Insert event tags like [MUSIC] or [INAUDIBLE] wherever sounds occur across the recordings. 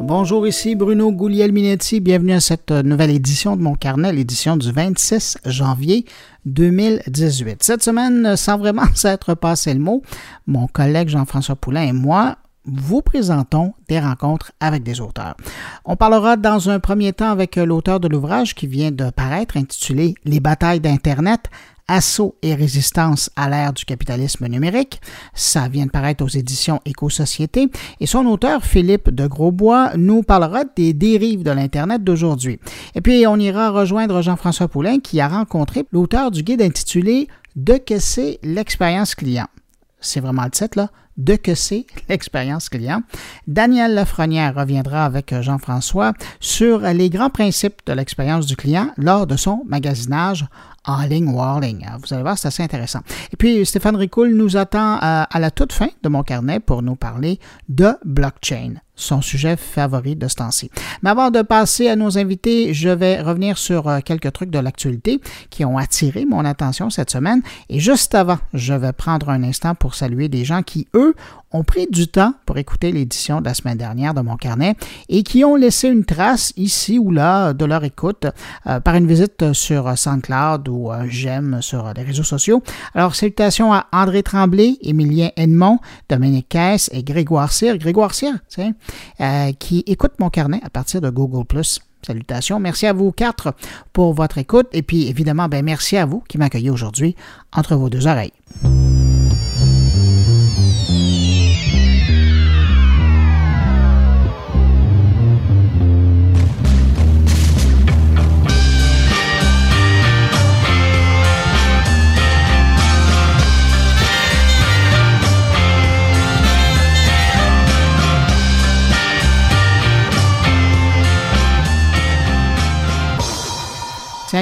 Bonjour, ici Bruno Gouliel-Minetti. Bienvenue à cette nouvelle édition de mon carnet, l'édition du 26 janvier 2018. Cette semaine, sans vraiment [LAUGHS] s'être passé le mot, mon collègue Jean-François Poulain et moi vous présentons des rencontres avec des auteurs. On parlera dans un premier temps avec l'auteur de l'ouvrage qui vient de paraître intitulé Les batailles d'Internet, Assaut et résistance à l'ère du capitalisme numérique. Ça vient de paraître aux éditions Éco-Société. Et son auteur, Philippe de Grosbois, nous parlera des dérives de l'Internet d'aujourd'hui. Et puis, on ira rejoindre Jean-François Poulain qui a rencontré l'auteur du guide intitulé De que c'est l'expérience client. C'est vraiment le titre, là de que c'est l'expérience client. Daniel Lafrenière reviendra avec Jean-François sur les grands principes de l'expérience du client lors de son magasinage en ligne ou ligne. Vous allez voir, c'est assez intéressant. Et puis, Stéphane Ricoul nous attend à, à la toute fin de mon carnet pour nous parler de blockchain son sujet favori de ce temps-ci. Mais avant de passer à nos invités, je vais revenir sur euh, quelques trucs de l'actualité qui ont attiré mon attention cette semaine. Et juste avant, je vais prendre un instant pour saluer des gens qui, eux, ont pris du temps pour écouter l'édition de la semaine dernière de mon carnet et qui ont laissé une trace ici ou là de leur écoute euh, par une visite sur SoundCloud ou euh, j'aime sur les réseaux sociaux. Alors, salutations à André Tremblay, Émilien Edmond, Dominique Caisse et Grégoire Cyr. Grégoire Cyr, euh, qui écoute mon carnet à partir de Google+. Salutations. Merci à vous quatre pour votre écoute et puis évidemment, ben, merci à vous qui m'accueillez aujourd'hui entre vos deux oreilles.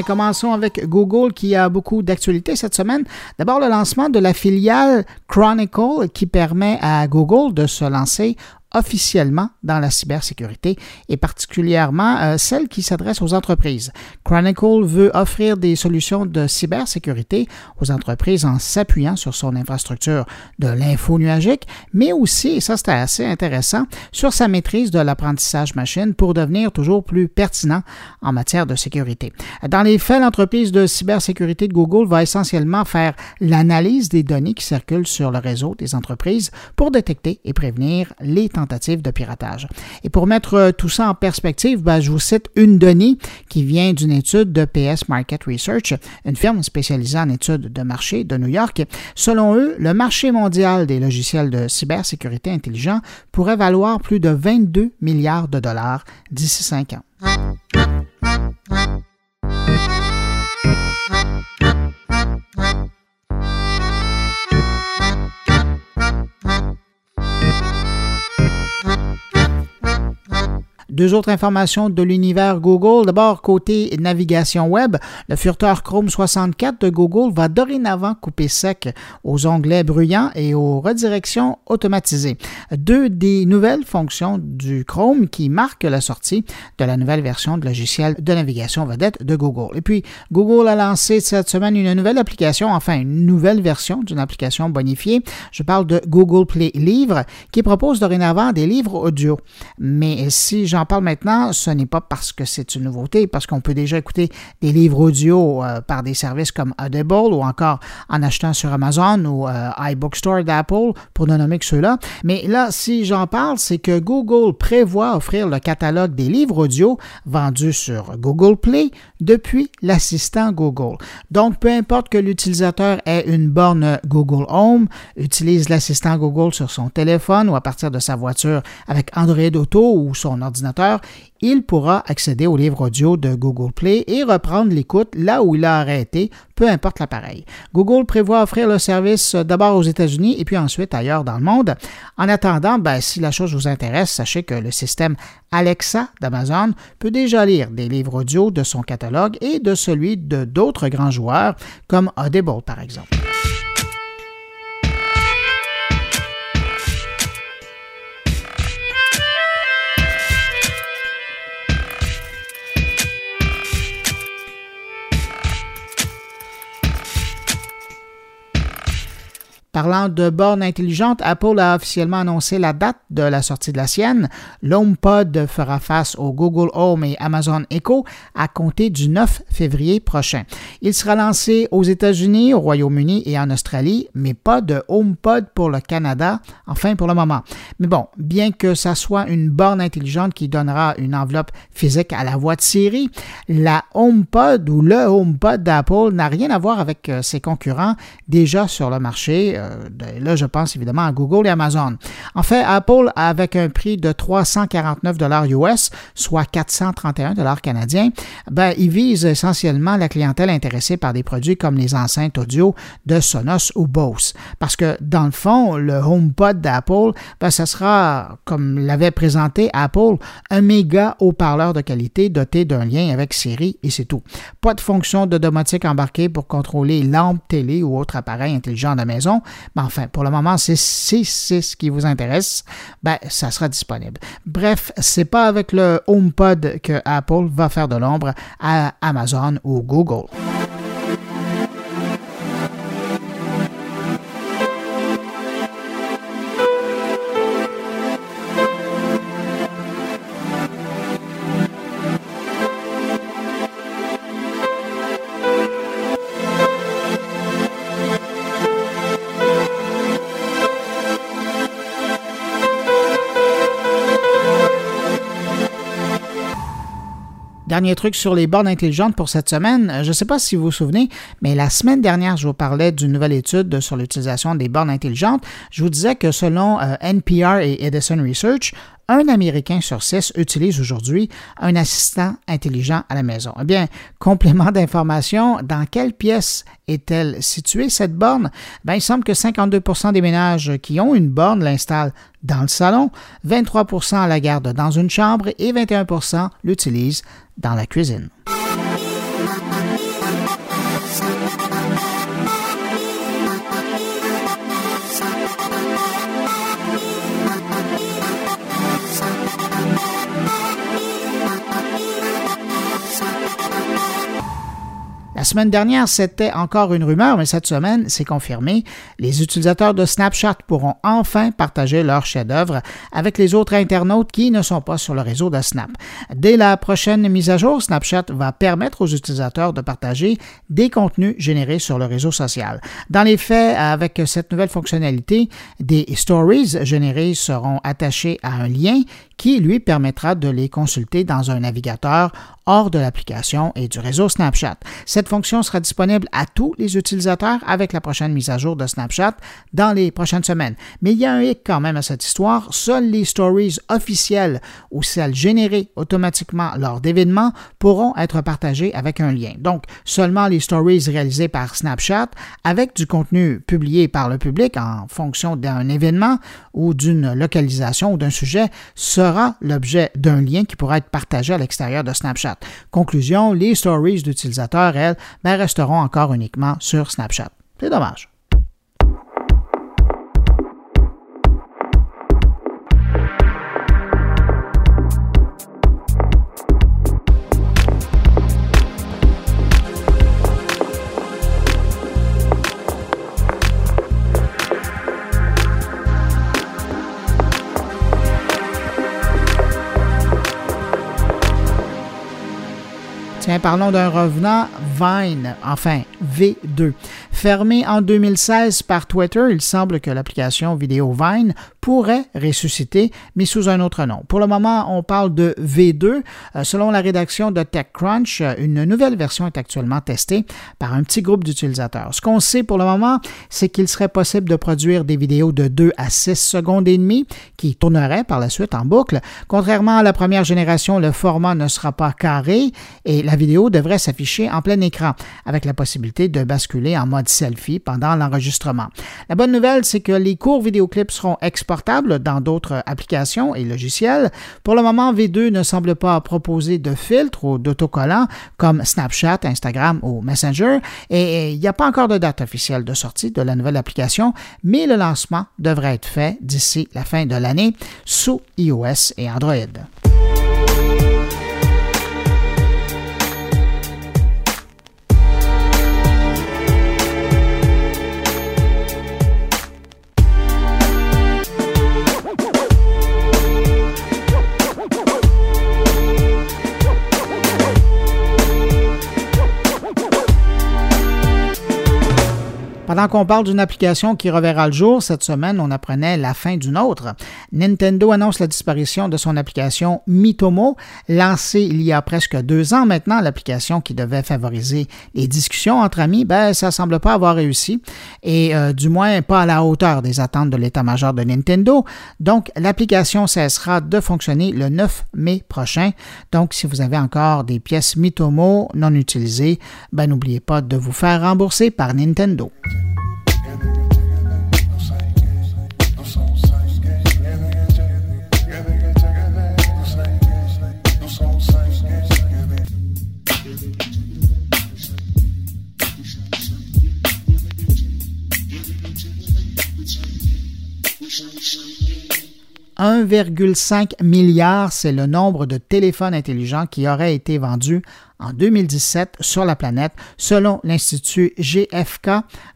Commençons avec Google qui a beaucoup d'actualités cette semaine. D'abord, le lancement de la filiale Chronicle qui permet à Google de se lancer officiellement dans la cybersécurité et particulièrement euh, celle qui s'adresse aux entreprises. Chronicle veut offrir des solutions de cybersécurité aux entreprises en s'appuyant sur son infrastructure de l'info nuagique, mais aussi, et ça c'était assez intéressant, sur sa maîtrise de l'apprentissage machine pour devenir toujours plus pertinent en matière de sécurité. Dans les faits, l'entreprise de cybersécurité de Google va essentiellement faire l'analyse des données qui circulent sur le réseau des entreprises pour détecter et prévenir les de piratage. Et pour mettre euh, tout ça en perspective, ben, je vous cite une donnée qui vient d'une étude de PS Market Research, une firme spécialisée en études de marché de New York. Selon eux, le marché mondial des logiciels de cybersécurité intelligent pourrait valoir plus de 22 milliards de dollars d'ici cinq ans. Deux autres informations de l'univers Google. D'abord, côté navigation web, le furteur Chrome 64 de Google va dorénavant couper sec aux onglets bruyants et aux redirections automatisées. Deux des nouvelles fonctions du Chrome qui marquent la sortie de la nouvelle version de logiciel de navigation vedette de Google. Et puis, Google a lancé cette semaine une nouvelle application, enfin une nouvelle version d'une application bonifiée. Je parle de Google Play Livres qui propose dorénavant des livres audio. Mais si j'en parle maintenant, ce n'est pas parce que c'est une nouveauté, parce qu'on peut déjà écouter des livres audio euh, par des services comme Audible ou encore en achetant sur Amazon ou euh, iBookstore d'Apple, pour ne nommer que ceux-là. Mais là, si j'en parle, c'est que Google prévoit offrir le catalogue des livres audio vendus sur Google Play depuis l'assistant Google. Donc, peu importe que l'utilisateur ait une borne Google Home, utilise l'assistant Google sur son téléphone ou à partir de sa voiture avec Android Auto ou son ordinateur, il pourra accéder au livre audio de Google Play et reprendre l'écoute là où il a arrêté, peu importe l'appareil. Google prévoit offrir le service d'abord aux États-Unis et puis ensuite ailleurs dans le monde. En attendant, ben, si la chose vous intéresse, sachez que le système Alexa d'Amazon peut déjà lire des livres audio de son catalogue et de celui de d'autres grands joueurs comme Audible par exemple. Parlant de bornes intelligentes, Apple a officiellement annoncé la date de la sortie de la sienne. L'HomePod fera face au Google Home et Amazon Echo à compter du 9 février prochain. Il sera lancé aux États-Unis, au Royaume-Uni et en Australie, mais pas de HomePod pour le Canada, enfin pour le moment. Mais bon, bien que ça soit une borne intelligente qui donnera une enveloppe physique à la voix de série, la HomePod ou le HomePod d'Apple n'a rien à voir avec euh, ses concurrents déjà sur le marché. Là, je pense évidemment à Google et Amazon. En fait, Apple, avec un prix de 349 US, soit 431 canadiens, ben, il vise essentiellement la clientèle intéressée par des produits comme les enceintes audio de Sonos ou Bose. Parce que, dans le fond, le HomePod d'Apple, ben, ce sera, comme l'avait présenté Apple, un méga haut-parleur de qualité doté d'un lien avec Siri et c'est tout. Pas de fonction de domotique embarquée pour contrôler lampe, télé ou autre appareil intelligent de maison. Mais enfin, pour le moment, c'est ce qui vous intéresse, ben, ça sera disponible. Bref, c'est pas avec le HomePod que Apple va faire de l'ombre à Amazon ou Google. Dernier truc sur les bornes intelligentes pour cette semaine. Je ne sais pas si vous vous souvenez, mais la semaine dernière, je vous parlais d'une nouvelle étude sur l'utilisation des bornes intelligentes. Je vous disais que selon euh, NPR et Edison Research, un Américain sur six utilise aujourd'hui un assistant intelligent à la maison. Eh bien, complément d'information, dans quelle pièce est-elle située, cette borne? Ben, il semble que 52% des ménages qui ont une borne l'installent dans le salon, 23% la garde dans une chambre et 21% l'utilisent dans la cuisine. Semaine dernière, c'était encore une rumeur, mais cette semaine, c'est confirmé. Les utilisateurs de Snapchat pourront enfin partager leurs chefs-d'œuvre avec les autres internautes qui ne sont pas sur le réseau de Snap. Dès la prochaine mise à jour, Snapchat va permettre aux utilisateurs de partager des contenus générés sur le réseau social. Dans les faits, avec cette nouvelle fonctionnalité, des stories générées seront attachées à un lien qui lui permettra de les consulter dans un navigateur hors de l'application et du réseau Snapchat. Cette fonction sera disponible à tous les utilisateurs avec la prochaine mise à jour de Snapchat dans les prochaines semaines. Mais il y a un hic quand même à cette histoire. Seules les stories officielles ou celles générées automatiquement lors d'événements pourront être partagées avec un lien. Donc, seulement les stories réalisées par Snapchat avec du contenu publié par le public en fonction d'un événement ou d'une localisation ou d'un sujet sera l'objet d'un lien qui pourra être partagé à l'extérieur de Snapchat. Conclusion, les stories d'utilisateurs, elles, ben, resteront encore uniquement sur Snapchat. C'est dommage. Tiens, parlons d'un revenant, Vine, enfin V2. Fermé en 2016 par Twitter, il semble que l'application vidéo Vine pourrait ressusciter, mais sous un autre nom. Pour le moment, on parle de V2. Euh, selon la rédaction de TechCrunch, une nouvelle version est actuellement testée par un petit groupe d'utilisateurs. Ce qu'on sait pour le moment, c'est qu'il serait possible de produire des vidéos de 2 à 6 secondes et demie qui tourneraient par la suite en boucle. Contrairement à la première génération, le format ne sera pas carré et la vidéo devrait s'afficher en plein écran avec la possibilité de basculer en mode selfie pendant l'enregistrement. La bonne nouvelle, c'est que les courts vidéoclips seront exportés dans d'autres applications et logiciels. Pour le moment, V2 ne semble pas proposer de filtres ou d'autocollants comme Snapchat, Instagram ou Messenger et il n'y a pas encore de date officielle de sortie de la nouvelle application, mais le lancement devrait être fait d'ici la fin de l'année sous iOS et Android. Pendant qu'on parle d'une application qui reverra le jour, cette semaine, on apprenait la fin d'une autre. Nintendo annonce la disparition de son application Mitomo, lancée il y a presque deux ans maintenant. L'application qui devait favoriser les discussions entre amis, ben, ça semble pas avoir réussi et euh, du moins pas à la hauteur des attentes de l'état-major de Nintendo. Donc, l'application cessera de fonctionner le 9 mai prochain. Donc, si vous avez encore des pièces Mitomo non utilisées, ben, n'oubliez pas de vous faire rembourser par Nintendo. 1,5 milliard, c'est le nombre de téléphones intelligents qui auraient été vendus en 2017 sur la planète, selon l'Institut GFK,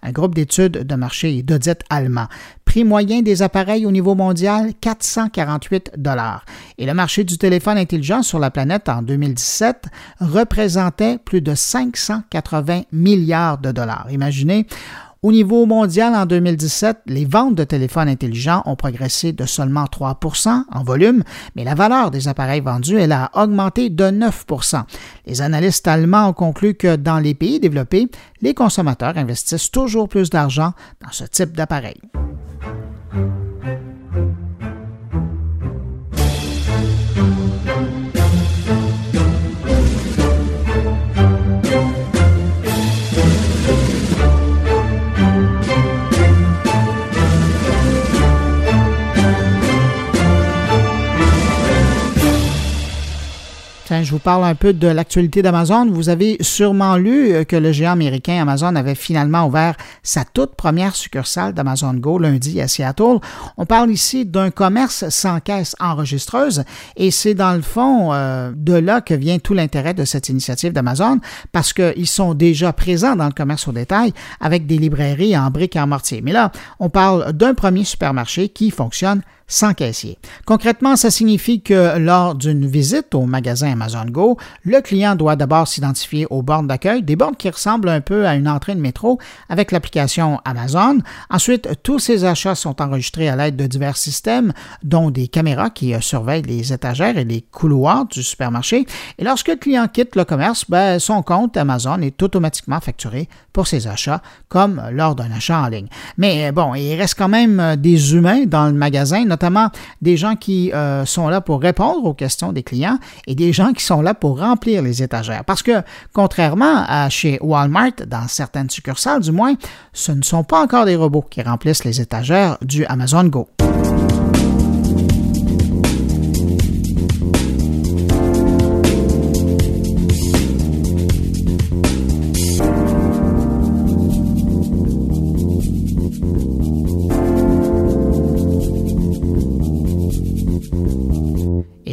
un groupe d'études de marché et d'audit allemand. Prix moyen des appareils au niveau mondial, 448 dollars. Et le marché du téléphone intelligent sur la planète en 2017 représentait plus de 580 milliards de dollars. Imaginez, au niveau mondial, en 2017, les ventes de téléphones intelligents ont progressé de seulement 3% en volume, mais la valeur des appareils vendus, elle a augmenté de 9% Les analystes allemands ont conclu que dans les pays développés, les consommateurs investissent toujours plus d'argent dans ce type d'appareil. Je vous parle un peu de l'actualité d'Amazon. Vous avez sûrement lu euh, que le géant américain Amazon avait finalement ouvert sa toute première succursale d'Amazon Go lundi à Seattle. On parle ici d'un commerce sans caisse enregistreuse et c'est dans le fond euh, de là que vient tout l'intérêt de cette initiative d'Amazon parce qu'ils sont déjà présents dans le commerce au détail avec des librairies en briques et en mortier. Mais là, on parle d'un premier supermarché qui fonctionne sans caissier. Concrètement, ça signifie que lors d'une visite au magasin Amazon Go, le client doit d'abord s'identifier aux bornes d'accueil, des bornes qui ressemblent un peu à une entrée de métro avec l'application Amazon. Ensuite, tous ces achats sont enregistrés à l'aide de divers systèmes, dont des caméras qui euh, surveillent les étagères et les couloirs du supermarché. Et lorsque le client quitte le commerce, ben, son compte Amazon est automatiquement facturé pour ses achats, comme lors d'un achat en ligne. Mais euh, bon, il reste quand même euh, des humains dans le magasin, notamment des gens qui euh, sont là pour répondre aux questions des clients et des gens qui sont là pour remplir les étagères. Parce que, contrairement à chez Walmart, dans certaines succursales du moins, ce ne sont pas encore des robots qui remplissent les étagères du Amazon Go.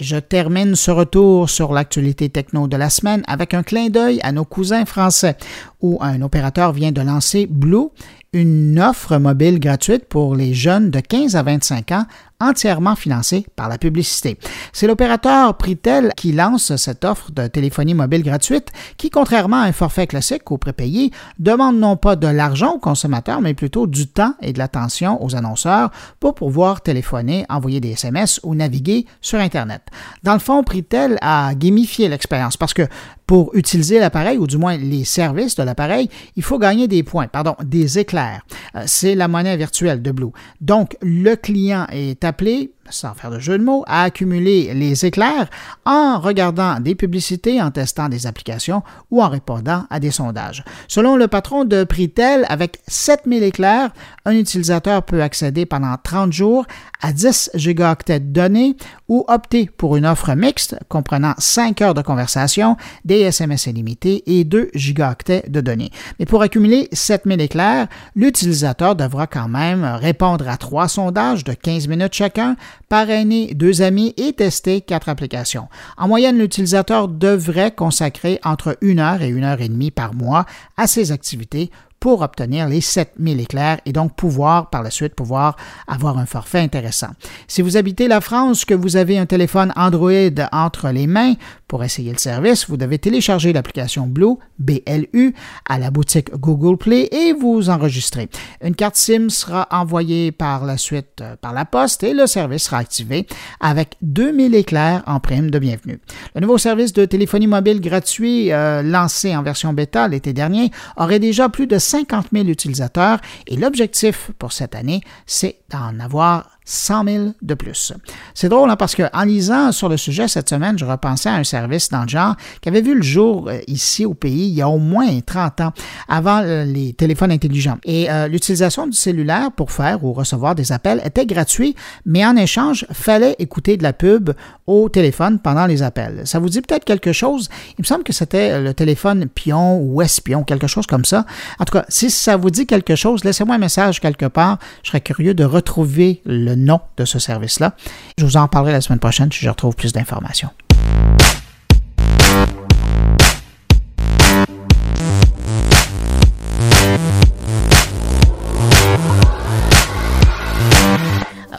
Je termine ce retour sur l'actualité techno de la semaine avec un clin d'œil à nos cousins français, où un opérateur vient de lancer Blue, une offre mobile gratuite pour les jeunes de 15 à 25 ans entièrement financée par la publicité. C'est l'opérateur Pritel qui lance cette offre de téléphonie mobile gratuite qui, contrairement à un forfait classique ou prépayé, demande non pas de l'argent aux consommateurs, mais plutôt du temps et de l'attention aux annonceurs pour pouvoir téléphoner, envoyer des SMS ou naviguer sur Internet. Dans le fond, Pritel a gamifié l'expérience parce que pour utiliser l'appareil, ou du moins les services de l'appareil, il faut gagner des points, pardon, des éclairs. Euh, c'est la monnaie virtuelle de Blue. Donc, le client est appelé sans faire de jeu de mots, à accumuler les éclairs en regardant des publicités, en testant des applications ou en répondant à des sondages. Selon le patron de Pritel, avec 7000 éclairs, un utilisateur peut accéder pendant 30 jours à 10 gigaoctets de données ou opter pour une offre mixte comprenant 5 heures de conversation, des SMS illimités et 2 gigaoctets de données. Mais pour accumuler 7000 éclairs, l'utilisateur devra quand même répondre à trois sondages de 15 minutes chacun, parrainer deux amis et tester quatre applications. En moyenne, l'utilisateur devrait consacrer entre une heure et une heure et demie par mois à ces activités pour obtenir les 7000 éclairs et donc pouvoir par la suite pouvoir avoir un forfait intéressant. Si vous habitez la France, que vous avez un téléphone Android entre les mains, Pour essayer le service, vous devez télécharger l'application Blue, BLU, à la boutique Google Play et vous enregistrer. Une carte SIM sera envoyée par la suite euh, par la poste et le service sera activé avec 2000 éclairs en prime de bienvenue. Le nouveau service de téléphonie mobile gratuit euh, lancé en version bêta l'été dernier aurait déjà plus de 50 000 utilisateurs et l'objectif pour cette année, c'est d'en avoir 100 000 de plus. C'est drôle hein, parce que en lisant sur le sujet cette semaine, je repensais à un service dans le genre qui avait vu le jour euh, ici au pays il y a au moins 30 ans, avant euh, les téléphones intelligents. Et euh, l'utilisation du cellulaire pour faire ou recevoir des appels était gratuite, mais en échange, fallait écouter de la pub au téléphone pendant les appels. Ça vous dit peut-être quelque chose? Il me semble que c'était le téléphone Pion ou Espion, quelque chose comme ça. En tout cas, si ça vous dit quelque chose, laissez-moi un message quelque part. Je serais curieux de retrouver le nom de ce service-là. Je vous en parlerai la semaine prochaine si je retrouve plus d'informations.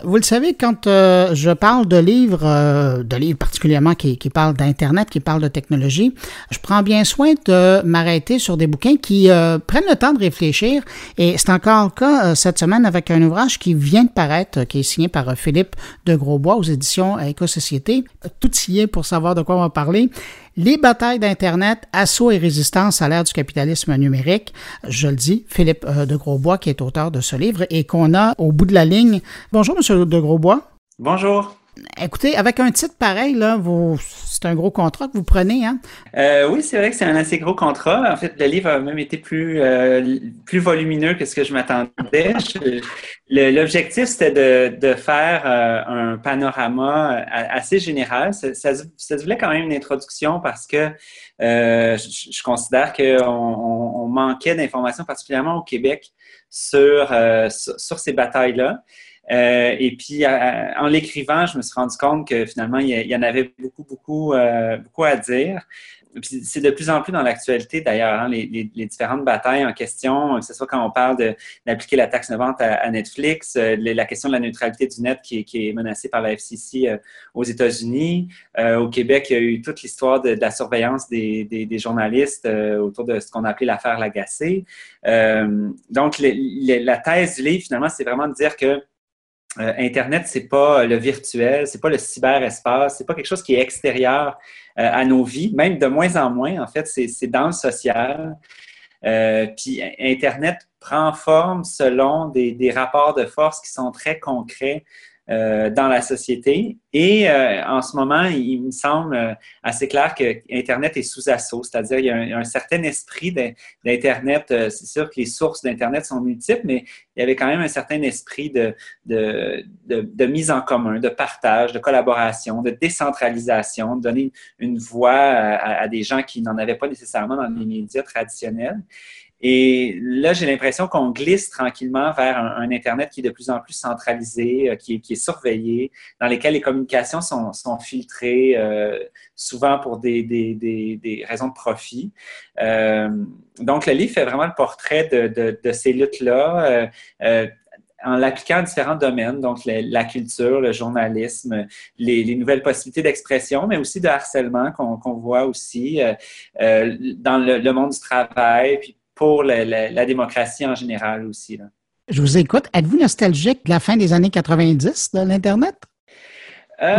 Vous le savez, quand euh, je parle de livres, euh, de livres particulièrement qui, qui parlent d'Internet, qui parlent de technologie, je prends bien soin de m'arrêter sur des bouquins qui euh, prennent le temps de réfléchir. Et c'est encore le cas cette semaine avec un ouvrage qui vient de paraître, qui est signé par Philippe de Grosbois aux éditions Éco-Société. Tout y est pour savoir de quoi on va parler. Les batailles d'Internet, assaut et résistance à l'ère du capitalisme numérique. Je le dis, Philippe euh, de Grosbois, qui est auteur de ce livre et qu'on a au bout de la ligne. Bonjour, Monsieur de Grosbois. Bonjour. Écoutez, avec un titre pareil, là, c'est un gros contrat que vous prenez, hein? Euh, oui, c'est vrai que c'est un assez gros contrat. En fait, le livre a même été plus, euh, plus volumineux que ce que je m'attendais. L'objectif, c'était de, faire euh, un panorama assez général. Ça, ça, voulait quand même une introduction parce que je, considère qu'on on, manquait d'informations, particulièrement au Québec, sur, sur ces batailles-là. Euh, et puis, en l'écrivant, je me suis rendu compte que finalement, il y, en avait beaucoup, beaucoup, euh, beaucoup à dire. C'est de plus en plus dans l'actualité, d'ailleurs, hein, les, différentes batailles en question, que ce soit quand on parle d'appliquer la taxe de vente à, Netflix, euh, la question de la neutralité du net qui, est menacée par la FCC aux États-Unis. au Québec, il y a eu toute l'histoire de, la surveillance des, journalistes autour de ce qu'on a appelé l'affaire Lagacé. donc, la thèse du livre, finalement, c'est vraiment de dire que euh, Internet, c'est pas le virtuel, c'est pas le cyberespace, c'est pas quelque chose qui est extérieur euh, à nos vies, même de moins en moins, en fait, c'est dans le social. Euh, puis Internet prend forme selon des, des, rapports de force qui sont très concrets euh, dans la société. Et euh, en ce moment, il me semble euh, assez clair que Internet est sous assaut, c'est-à-dire il y a un, certain esprit d'Internet. C'est sûr que les sources d'Internet sont multiples, mais il y avait quand même un certain esprit de, de, de, mise en commun, de partage, de collaboration, de décentralisation, de donner une voix à des gens qui n'en avaient pas nécessairement dans les médias traditionnels. Et là, j'ai l'impression qu'on glisse tranquillement vers un, Internet qui est de plus en plus centralisé, euh, qui, est, surveillé, dans lequel les communications sont, filtrées, euh, souvent pour des, des, des, des, raisons de profit. Euh, donc, le livre fait vraiment le portrait de, de, de ces luttes-là. Euh, en l'appliquant à différents domaines, donc la, culture, le journalisme, les, les nouvelles possibilités d'expression, mais aussi de harcèlement qu'on voit aussi euh, dans le, le, monde du travail, puis pour la, démocratie en général aussi. Je vous écoute. Êtes-vous nostalgique de la fin des années 90 de l'Internet? Euh,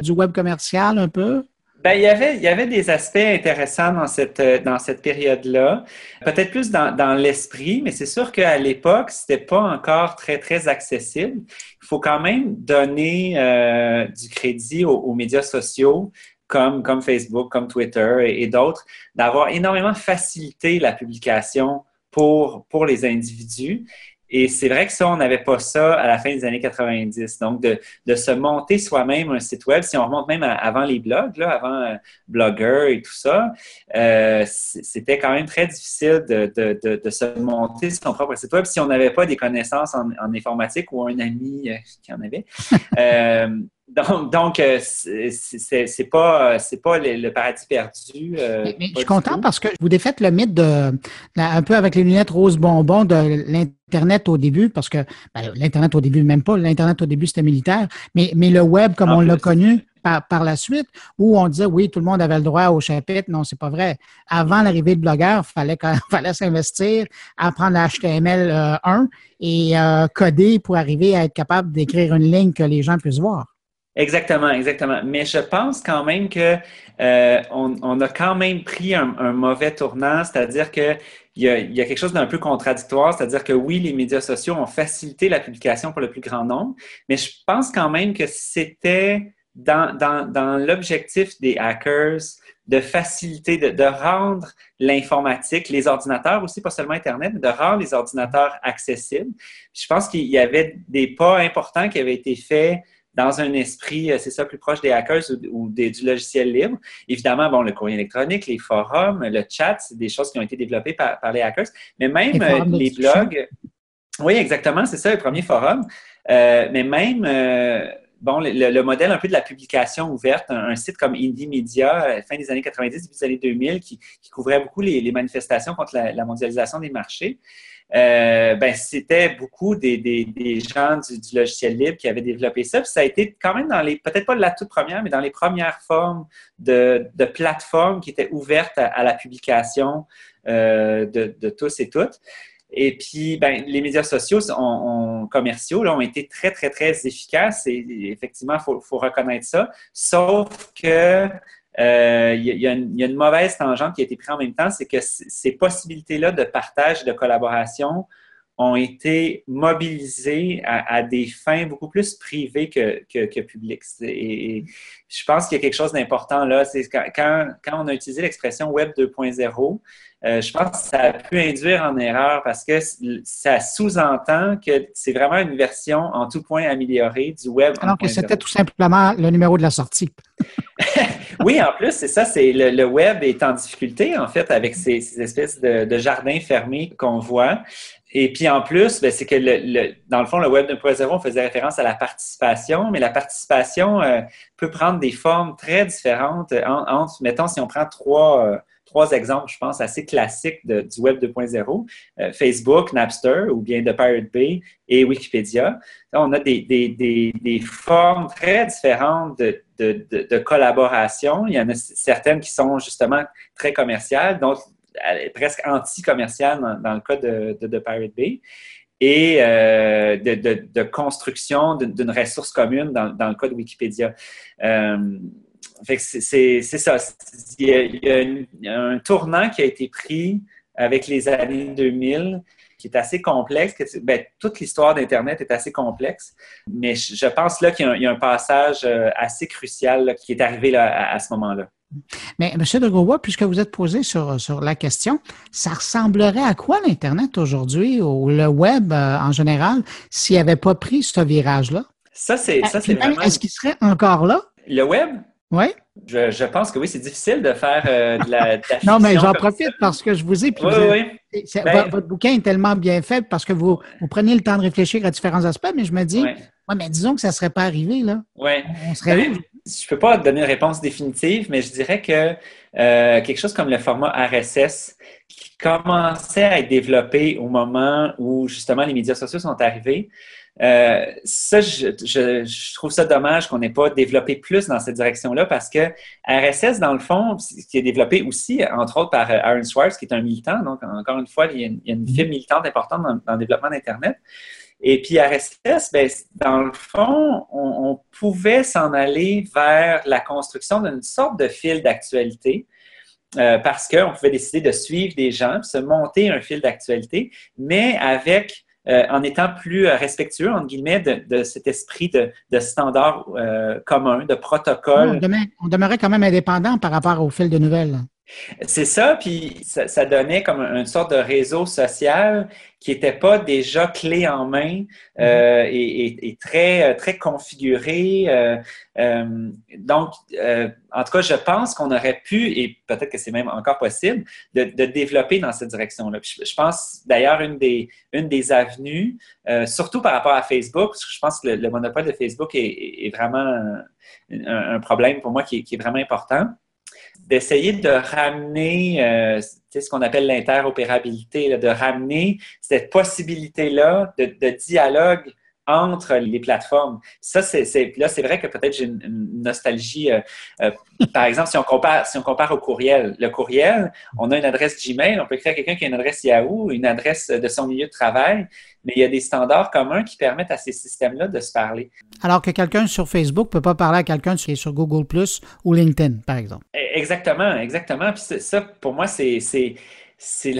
du web commercial un peu? Ben, il, y avait, il y avait des aspects intéressants dans cette, dans cette période-là, peut-être plus dans, l'esprit, mais c'est sûr qu'à l'époque, c'était pas encore très, très accessible. Il faut quand même donner euh, du crédit aux, médias sociaux comme, comme Facebook, comme Twitter et, d'autres, d'avoir énormément facilité la publication pour, pour les individus. Et c'est vrai que ça, on n'avait pas ça à la fin des années 90. Donc, de, de se monter soi-même un site web, si on remonte même avant les blogs, là, avant euh, Blogger et tout ça, euh, c'était quand même très difficile de, de, de, se monter son propre site web si on n'avait pas des connaissances en, en, informatique ou un ami euh, qui en avait. [LAUGHS] Donc, donc euh, c'est pas, pas le, paradis perdu. Euh, mais, je suis content parce que vous défaites le mythe de, un peu avec les lunettes rose bonbon de l'Internet au début, parce que ben, l'Internet au début, même pas, l'Internet au début c'était militaire, mais, mais le web comme on l'a connu, par, la suite où on disait oui, tout le monde avait le droit au chapitre. Non, c'est pas vrai. Avant l'arrivée de blogueurs, il fallait, [LAUGHS] fallait s'investir, apprendre HTML 1 et coder pour arriver à être capable d'écrire une ligne que les gens puissent voir. Exactement, exactement. Mais je pense quand même que euh, on, a quand même pris un, mauvais tournant, c'est-à-dire que il y, a, y a quelque chose d'un peu contradictoire, c'est-à-dire que oui, les médias sociaux ont facilité la publication pour le plus grand nombre, mais je pense quand même que c'était dans, dans, dans l'objectif des hackers de faciliter, de, de rendre l'informatique, les ordinateurs aussi, pas seulement Internet, mais de rendre les ordinateurs accessibles. Je pense qu'il y avait des pas importants qui avaient été faits dans un esprit, euh, c'est ça, plus proche des hackers ou, des, du logiciel libre. Évidemment, bon, le courrier électronique, les forums, le chat, c'est des choses qui ont été développées par, les hackers, mais même les, euh, blogs. Oui, exactement, c'est ça, le premier forum. Euh, mais même, bon, le, modèle un peu de la publication ouverte, un, site comme Indie Media, fin des années 90, début des années 2000, qui, couvrait beaucoup les, manifestations contre la mondialisation des marchés. Euh, ben, c'était beaucoup des, gens du, logiciel libre qui avaient développé ça. Ça a été quand même dans les, peut-être pas la toute première, mais dans les premières formes de, de plateformes qui étaient ouvertes à, la publication euh, de, tous et toutes. Et puis, ben, les médias sociaux commerciaux ont été très, très, très efficaces et effectivement, il faut, reconnaître ça. Sauf que euh, il y, a une mauvaise tangente qui a été prise en même temps, c'est que ces possibilités-là de partage, de collaboration ont été mobilisées à, des fins beaucoup plus privées que, que, publiques. Et, je pense qu'il y a quelque chose d'important là. C'est quand, quand, on a utilisé l'expression Web 2.0, euh, je pense que ça a pu induire en erreur parce que ça sous-entend que c'est vraiment une version en tout point améliorée du web. Alors que c'était tout simplement le numéro de la sortie. [LAUGHS] oui, en plus, c'est ça, c'est le, web est en difficulté, en fait, avec ces, espèces de, jardins fermés qu'on voit. Et puis en plus, ben, c'est que le, dans le fond, le Web 2.0 faisait référence à la participation, mais la participation euh, peut prendre des formes très différentes entre, mettons, si on prend trois, euh, trois exemples, je pense, assez classiques du Web 2.0, euh, Facebook, Napster ou bien de Pirate Bay et Wikipédia. on a des, des, des, des formes très différentes de, de, collaboration. Il y en a certaines qui sont justement très commerciales, d'autres presque anti-commerciales dans, le cas de, de, Pirate Bay et euh, de, construction d'une ressource commune dans, dans, le cas de Wikipédia. Euh, c'est ça. Il y, a, un tournant qui a été pris avec les années 2000 qui est assez complexe. Ben, toute l'histoire d'Internet est assez complexe, mais je pense là qu'il y, a un passage euh, assez crucial qui est arrivé à, ce moment-là. Mais M. de Gaulois, puisque vous êtes posé sur, sur la question, ça ressemblerait à quoi l'Internet aujourd'hui ou le Web euh, en général s'il n'avait pas pris ce virage-là? Ça, c'est vraiment... Est-ce qu'il serait encore là? Le Web? Oui. Je, pense que oui, c'est difficile de faire euh, de, la, [LAUGHS] Non, mais j'en profite parce que je vous ai. Puis oui, oui. Ben votre bouquin est tellement bien fait parce que vous, vous prenez le temps de réfléchir à différents aspects, mais je me dis, ouais. mais disons que ça ne serait pas arrivé, là. Oui. On serait ben, Je ne peux pas donner une réponse définitive, mais je dirais que euh, quelque chose comme le format RSS qui commençait à être développé au moment où justement les médias sociaux sont arrivés, euh, ça, je, trouve ça dommage qu'on n'ait pas développé plus dans cette direction-là parce que RSS, dans le fond, qui est développé aussi, entre autres, par euh, Aaron Swartz, qui est un militant. Donc, encore une fois, il y a une, il fibre militante importante dans, le développement d'Internet. Et puis RSS, ben, dans le fond, on, pouvait s'en aller vers la construction d'une sorte de fil d'actualité. Euh, parce qu'on pouvait décider de suivre des gens, se monter un fil d'actualité, mais avec euh, en étant plus euh, respectueux, entre guillemets, de, cet esprit de, standard euh, commun, de protocole. On, demeurait, quand même indépendant par rapport au fil de nouvelles. C'est ça, puis ça, donnait comme une sorte de réseau social qui n'était pas déjà clé en main euh, mm-hmm. et, très, euh, très configuré. Euh, donc, en tout cas, je pense qu'on aurait pu, et peut-être que c'est même encore possible, de, développer dans cette direction-là. Je, pense d'ailleurs une des, une des avenues, surtout par rapport à Facebook, parce que je pense que le, monopole de Facebook est, vraiment un, problème pour moi qui est vraiment important d'essayer de ramener euh, ce qu'on appelle l'interopérabilité, de ramener cette possibilité-là de, dialogue entre les plateformes. Ça, c'est là, c'est vrai que peut-être j'ai une, nostalgie. Euh, euh, par exemple, si on compare, si on compare au courriel, le courriel, on a une adresse Gmail, on peut créer quelqu'un qui a une adresse Yahoo, une adresse de son milieu de travail, mais il y a des standards communs qui permettent à ces systèmes-là de se parler. Alors que quelqu'un sur Facebook ne peut pas parler à quelqu'un qui est sur Google Plus ou LinkedIn, par exemple. E, exactement, exactement. Puis ça, pour moi, c'est [LAUGHS] c'est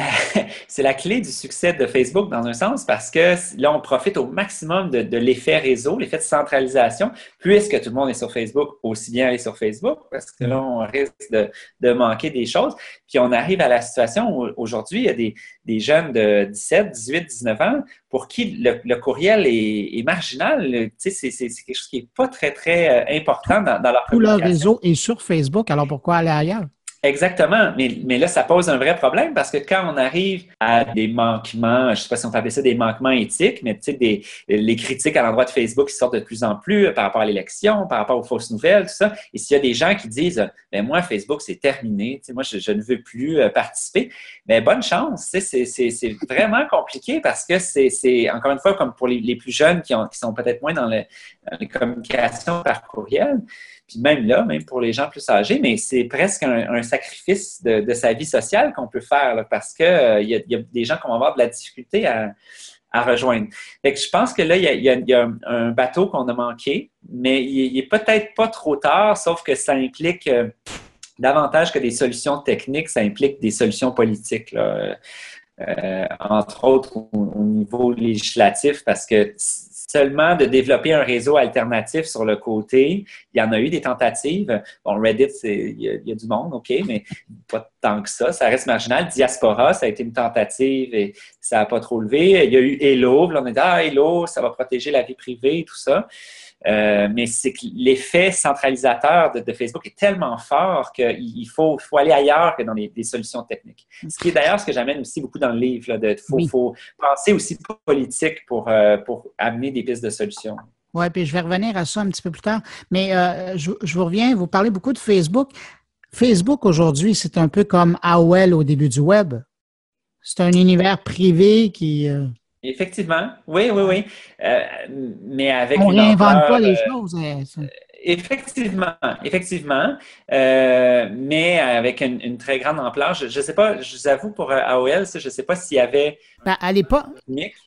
la, clé du succès de Facebook dans un sens parce que là, on profite au maximum de, de l'effet réseau, l'effet de centralisation, puisque tout le monde est sur Facebook, aussi bien aller sur Facebook parce que là, on risque de, de manquer des choses. Puis on arrive à la situation où aujourd'hui, il y a des, des jeunes de 17, 18, 19 ans pour qui le, le courriel est, est marginal. Tu sais, c'est quelque chose qui n'est pas très, très euh, important dans, dans leur Tout leur réseau est sur Facebook, alors pourquoi aller ailleurs? Exactement, mais, mais là, ça pose un vrai problème parce que quand on arrive à des manquements, je ne sais pas si on peut appeler ça des manquements éthiques, mais tu sais, des, les critiques à l'endroit de Facebook qui sortent de plus en plus euh, par rapport à l'élection, par rapport aux fausses nouvelles, tout ça. Et s'il y a des gens qui disent, ben moi, Facebook, c'est terminé, tu sais, moi, je, ne veux plus euh, participer, ben bonne chance, tu sais, c'est vraiment compliqué parce que c'est, encore une fois, comme pour les, plus jeunes qui, ont, qui sont peut-être moins dans, le, dans les communications par courriel, même là, même pour les gens plus âgés, mais c'est presque un, sacrifice de, sa vie sociale qu'on peut faire parce qu'il euh, y, a des gens qui vont avoir de la difficulté à, rejoindre. Fait que je pense que là, il y a, un bateau qu'on a manqué, mais il n'est peut-être pas trop tard, sauf que ça implique euh, davantage que des solutions techniques, ça implique des solutions politiques. Euh, entre autres au, au, niveau législatif, parce que seulement de développer un réseau alternatif sur le côté. Il y en a eu des tentatives. Bon, Reddit, il y, a, du monde, OK, mais pas tant que ça. Ça reste marginal. Diaspora, ça a été une tentative et ça n'a pas trop levé. Il y a eu Hello. on a dit, ah, Hello, ça va protéger la vie privée et tout ça. Euh, mais c'est que l'effet centralisateur de, Facebook est tellement fort qu'il faut, faut, aller ailleurs que dans des solutions techniques. Ce qui est d'ailleurs ce que j'amène aussi beaucoup dans le livre. Il faut, faut, penser aussi politique pour, euh, pour amener des pistes de solutions. Oui, puis je vais revenir à ça un petit peu plus tard. Mais euh, je, je, vous reviens, vous parlez beaucoup de Facebook. Facebook aujourd'hui, c'est un peu comme AOL au début du web. C'est un univers privé qui. Effectivement, oui, oui, oui. Euh, mais avec On n'invente pas les euh, choses. Effectivement, effectivement, euh, mais avec une, très grande ampleur. Je ne sais pas, je vous avoue pour AOL, je ne sais pas s'il y avait. Ben, à l'époque,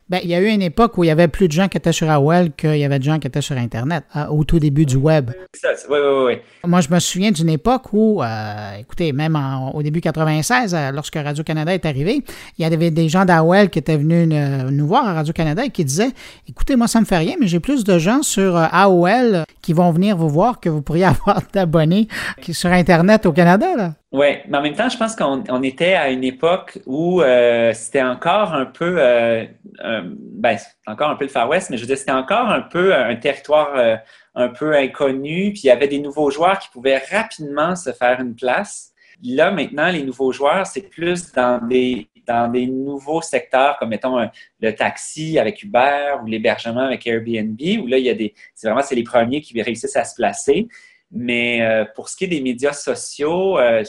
ben, il y a eu une époque où il y avait plus de gens qui étaient sur AOL qu'il y avait de gens qui étaient sur Internet, au tout début du web. oui, oui, oui. Moi, je me souviens d'une époque où, euh, écoutez, même au début 96, euh, lorsque Radio-Canada est arrivé, il y avait des gens d'AOL qui étaient venus nous voir à Radio-Canada et qui disaient, écoutez, moi, ça me fait rien, mais j'ai plus de gens sur AOL qui vont venir vous voir que vous pourriez [LAUGHS] avoir d'abonnés sur Internet au Canada. Là. Oui, mais en même temps, je pense qu'on était à une époque où euh, c'était encore un peu, euh, ben, encore un peu le Far West, mais je veux dire, c'était encore un peu un territoire euh, un peu inconnu, puis il y avait des nouveaux joueurs qui pouvaient rapidement se faire une place. Là, maintenant, les nouveaux joueurs, c'est plus dans des, dans des nouveaux secteurs, comme mettons le taxi avec Uber ou l'hébergement avec Airbnb, où là, il y a des. C'est vraiment c'est les premiers qui réussissent à se placer. Mais euh, pour ce qui est des médias sociaux, euh,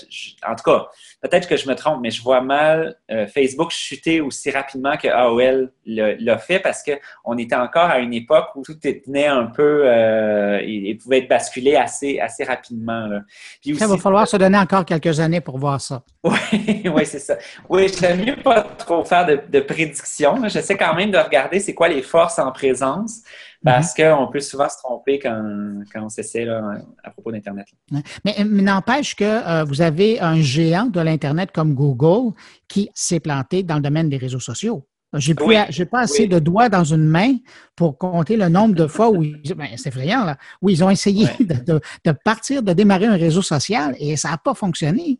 en tout cas, peut-être que je me trompe, mais je vois mal euh, Facebook chuter aussi rapidement que AOL l'a fait parce qu'on était encore à une époque où tout tenait un peu et, pouvait être basculé assez, assez rapidement. Puis il va falloir se donner encore quelques années pour voir ça. [LAUGHS] Oui, oui c'est ça. Oui, j'aime mieux pas trop faire de, de prédictions. J'essaie quand même de regarder c'est quoi les forces en présence. Parce qu'on peut souvent se tromper quand, quand on s'essaie à propos d'Internet. Mais, n'empêche que euh, vous avez un géant de l'Internet comme Google qui s'est planté dans le domaine des réseaux sociaux. J'ai pas assez de doigts dans une main pour compter le nombre de fois où ben, c'est effrayant là, où ils ont essayé de, de, partir, de démarrer un réseau social et ça n'a pas fonctionné.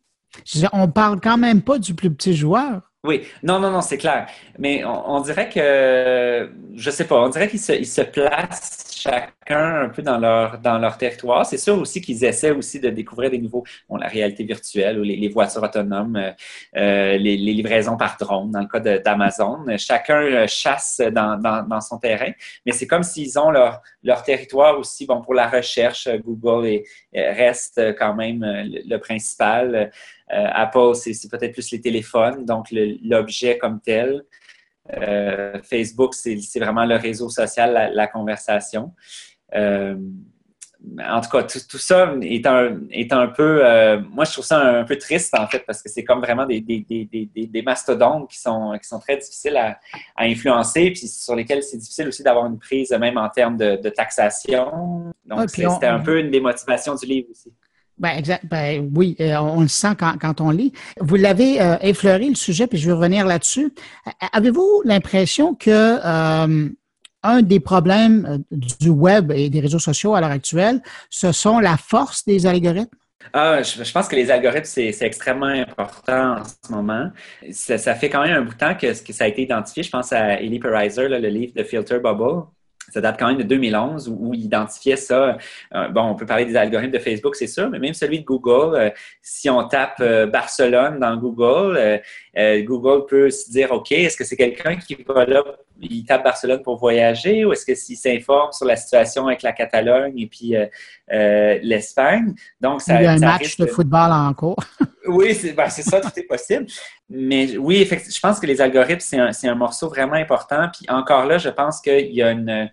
On parle quand même pas du plus petit joueur. Oui, non, non, non, c'est clair. Mais on, dirait que, je sais pas, on dirait qu'ils se, ils se placent chacun un peu dans leur, dans leur territoire. C'est sûr aussi qu'ils essaient aussi de découvrir des nouveaux, bon, la réalité virtuelle ou les, voitures autonomes, euh, euh, les, livraisons par drone, dans le cas d'Amazon. Chacun euh, chasse dans, dans, son terrain, mais c'est comme s'ils ont leur, leur territoire aussi. Bon, pour la recherche, Google reste quand même le principal. Apple, c'est peut-être plus les téléphones, donc l'objet comme tel. Facebook, c'est vraiment le réseau social, la, conversation en tout cas, tout, ça est un, est un peu. Euh, moi, je trouve ça un, peu triste, en fait, parce que c'est comme vraiment des, des, des, des, mastodontes qui sont, qui sont très difficiles à, à influencer, puis sur lesquels c'est difficile aussi d'avoir une prise, même en termes de, de taxation. Donc, c'était un peu une des motivations du livre aussi. Ben, exact. Ben, oui, euh, on le sent quand, quand on lit. Vous l'avez euh, effleuré le sujet, puis je vais revenir là-dessus. Avez-vous l'impression que un des problèmes euh, du web et des réseaux sociaux à l'heure actuelle, ce sont la force des algorithmes? Ah, je, pense que les algorithmes, c'est extrêmement important en ce moment. Ça, fait quand même un bout de temps que, que, ça a été identifié. Je pense à Ellie Perizer, le livre de Filter Bubble. Ça date quand même de 2011 où, il identifiait ça. Euh, bon, on peut parler des algorithmes de Facebook, c'est sûr, mais même celui de Google, euh, si on tape Barcelone dans Google, Google peut se dire, OK, est-ce que c'est quelqu'un qui va là il tape Barcelone pour voyager ou est-ce que s'il s'informe sur la situation avec la Catalogne et puis euh, euh, l'Espagne? Donc, ça, il y a un match de football en cours. [LAUGHS] oui, ben, c'est ça, tout est possible. Mais oui, effectivement, je pense que les algorithmes, c'est un, un, morceau vraiment important. Puis encore là, je pense qu'il y a une,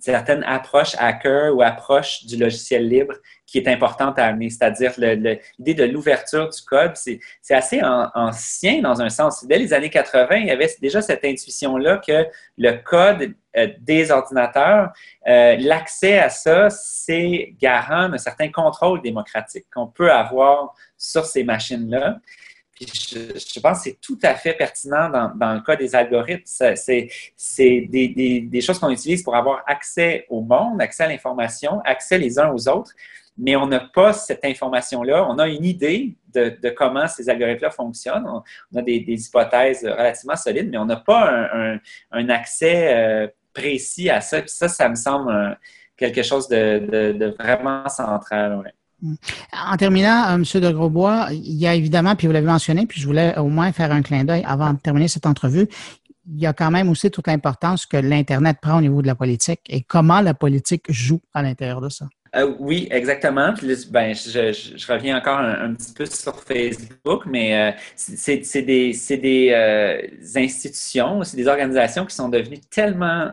certaine approche hacker ou approche du logiciel libre qui est importante à amener, c'est-à-dire l'idée de l'ouverture du code. C'est assez ancien dans un sens. Dès les années 80, il y avait déjà cette intuition-là que le code euh, des ordinateurs, euh, l'accès à ça, c'est garant d'un certain contrôle démocratique qu'on peut avoir sur ces machines-là je, pense que c'est tout à fait pertinent dans, le cas des algorithmes. C'est des, choses qu'on utilise pour avoir accès au monde, accès à l'information, accès les uns aux autres, mais on n'a pas cette information-là. On a une idée de, comment ces algorithmes-là fonctionnent. On, a des, hypothèses relativement solides, mais on n'a pas un, accès euh, précis à ça. ça, ça me semble quelque chose de, vraiment central. En terminant, euh, M. de Grosbois, il y a évidemment, puis vous l'avez mentionné, puis je voulais au moins faire un clin d'œil avant de terminer cette entrevue, il y a quand même aussi toute l'importance que l'Internet prend au niveau de la politique et comment la politique joue à l'intérieur de ça. Euh, oui, exactement. ben, je, reviens encore un, petit peu sur Facebook, mais euh, c'est des, des institutions, c'est des organisations qui sont devenues tellement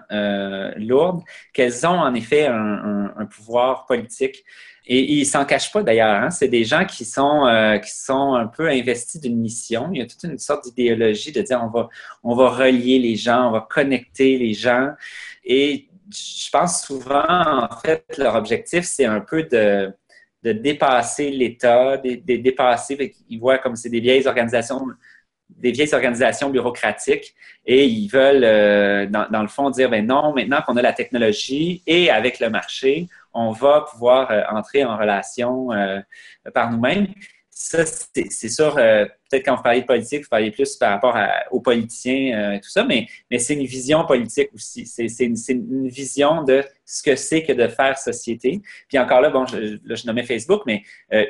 lourdes qu'elles ont en effet un, un pouvoir politique. Et ils s'en cachent pas d'ailleurs. Hein. C'est des gens qui sont, euh, qui sont un peu investis d'une mission. Il y a toute une sorte d'idéologie de dire on va, on va relier les gens, on va connecter les gens. Et je pense souvent, en fait, leur objectif, c'est un peu de, de dépasser l'État, de, dépasser. Ils voient comme c'est des vieilles organisations des vieilles organisations bureaucratiques et ils veulent, euh, dans, dans, le fond, dire, ben non, maintenant qu'on a la technologie et avec le marché, on va pouvoir euh, entrer en relation euh, par nous-mêmes. Ça, c'est sûr, euh, peut-être quand vous parlez de politique, vous parlez plus par rapport aux politiciens et tout ça, mais, c'est une vision politique aussi. C'est une, vision de ce que c'est que de faire société. Puis encore là, bon, je, je nommais Facebook, mais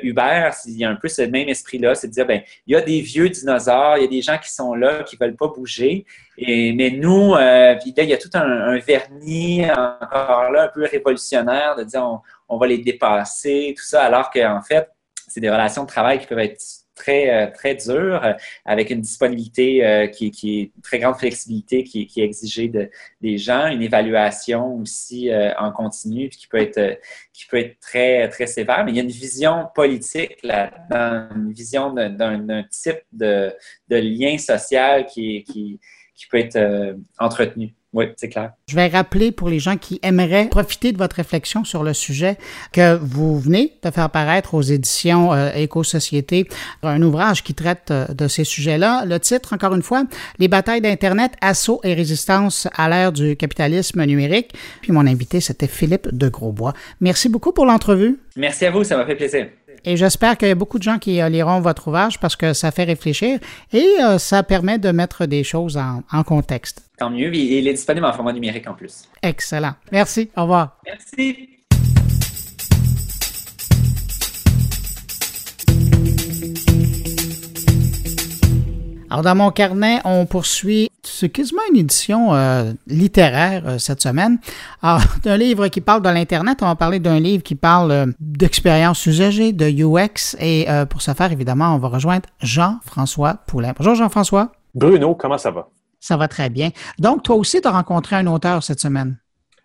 Uber, il y a un peu ce même esprit-là, c'est de dire, ben, il y a des vieux dinosaures, il y a des gens qui sont là, qui veulent pas bouger, mais nous, là, il y a tout un, vernis encore là, un peu révolutionnaire de dire on va les dépasser, tout ça, alors qu'en fait, c'est des relations de travail qui peuvent être très, euh, très dures, euh, avec une disponibilité euh, qui, est très grande flexibilité qui, qui est exigée de, des gens, une évaluation aussi en continu qui peut être, qui peut être très, très sévère. Mais il y a une vision politique là-dedans, une vision d'un type de, de, lien social qui, qui, qui peut être entretenu. Oui, c'est clair. Je vais rappeler pour les gens qui aimeraient profiter de votre réflexion sur le sujet que vous venez de faire paraître aux éditions euh, Éco-Société un ouvrage qui traite euh, de ces sujets-là. Le titre, encore une fois, Les batailles d'Internet, assaut et résistance à l'ère du capitalisme numérique. Puis mon invité, c'était Philippe de Grosbois. Merci beaucoup pour l'entrevue. Merci à vous, ça m'a fait plaisir. Et j'espère qu'il y a beaucoup de gens qui euh, liront votre ouvrage parce que ça fait réfléchir et euh, ça permet de mettre des choses en, contexte. Tant mieux. Il est disponible en format numérique en plus. Excellent. Merci. Au revoir. Merci. Alors, dans mon carnet, on poursuit, c'est quasiment une édition euh, littéraire euh, cette semaine. Alors, [LAUGHS] d'un livre qui parle de l'Internet, on va parler d'un livre qui parle euh, d'expérience usagée, de UX. Et pour ce faire, évidemment, on va rejoindre Jean-François Poulain. Bonjour Jean-François. Bruno, comment ça va? Ça va très bien. Donc, toi aussi, tu as rencontré un auteur cette semaine?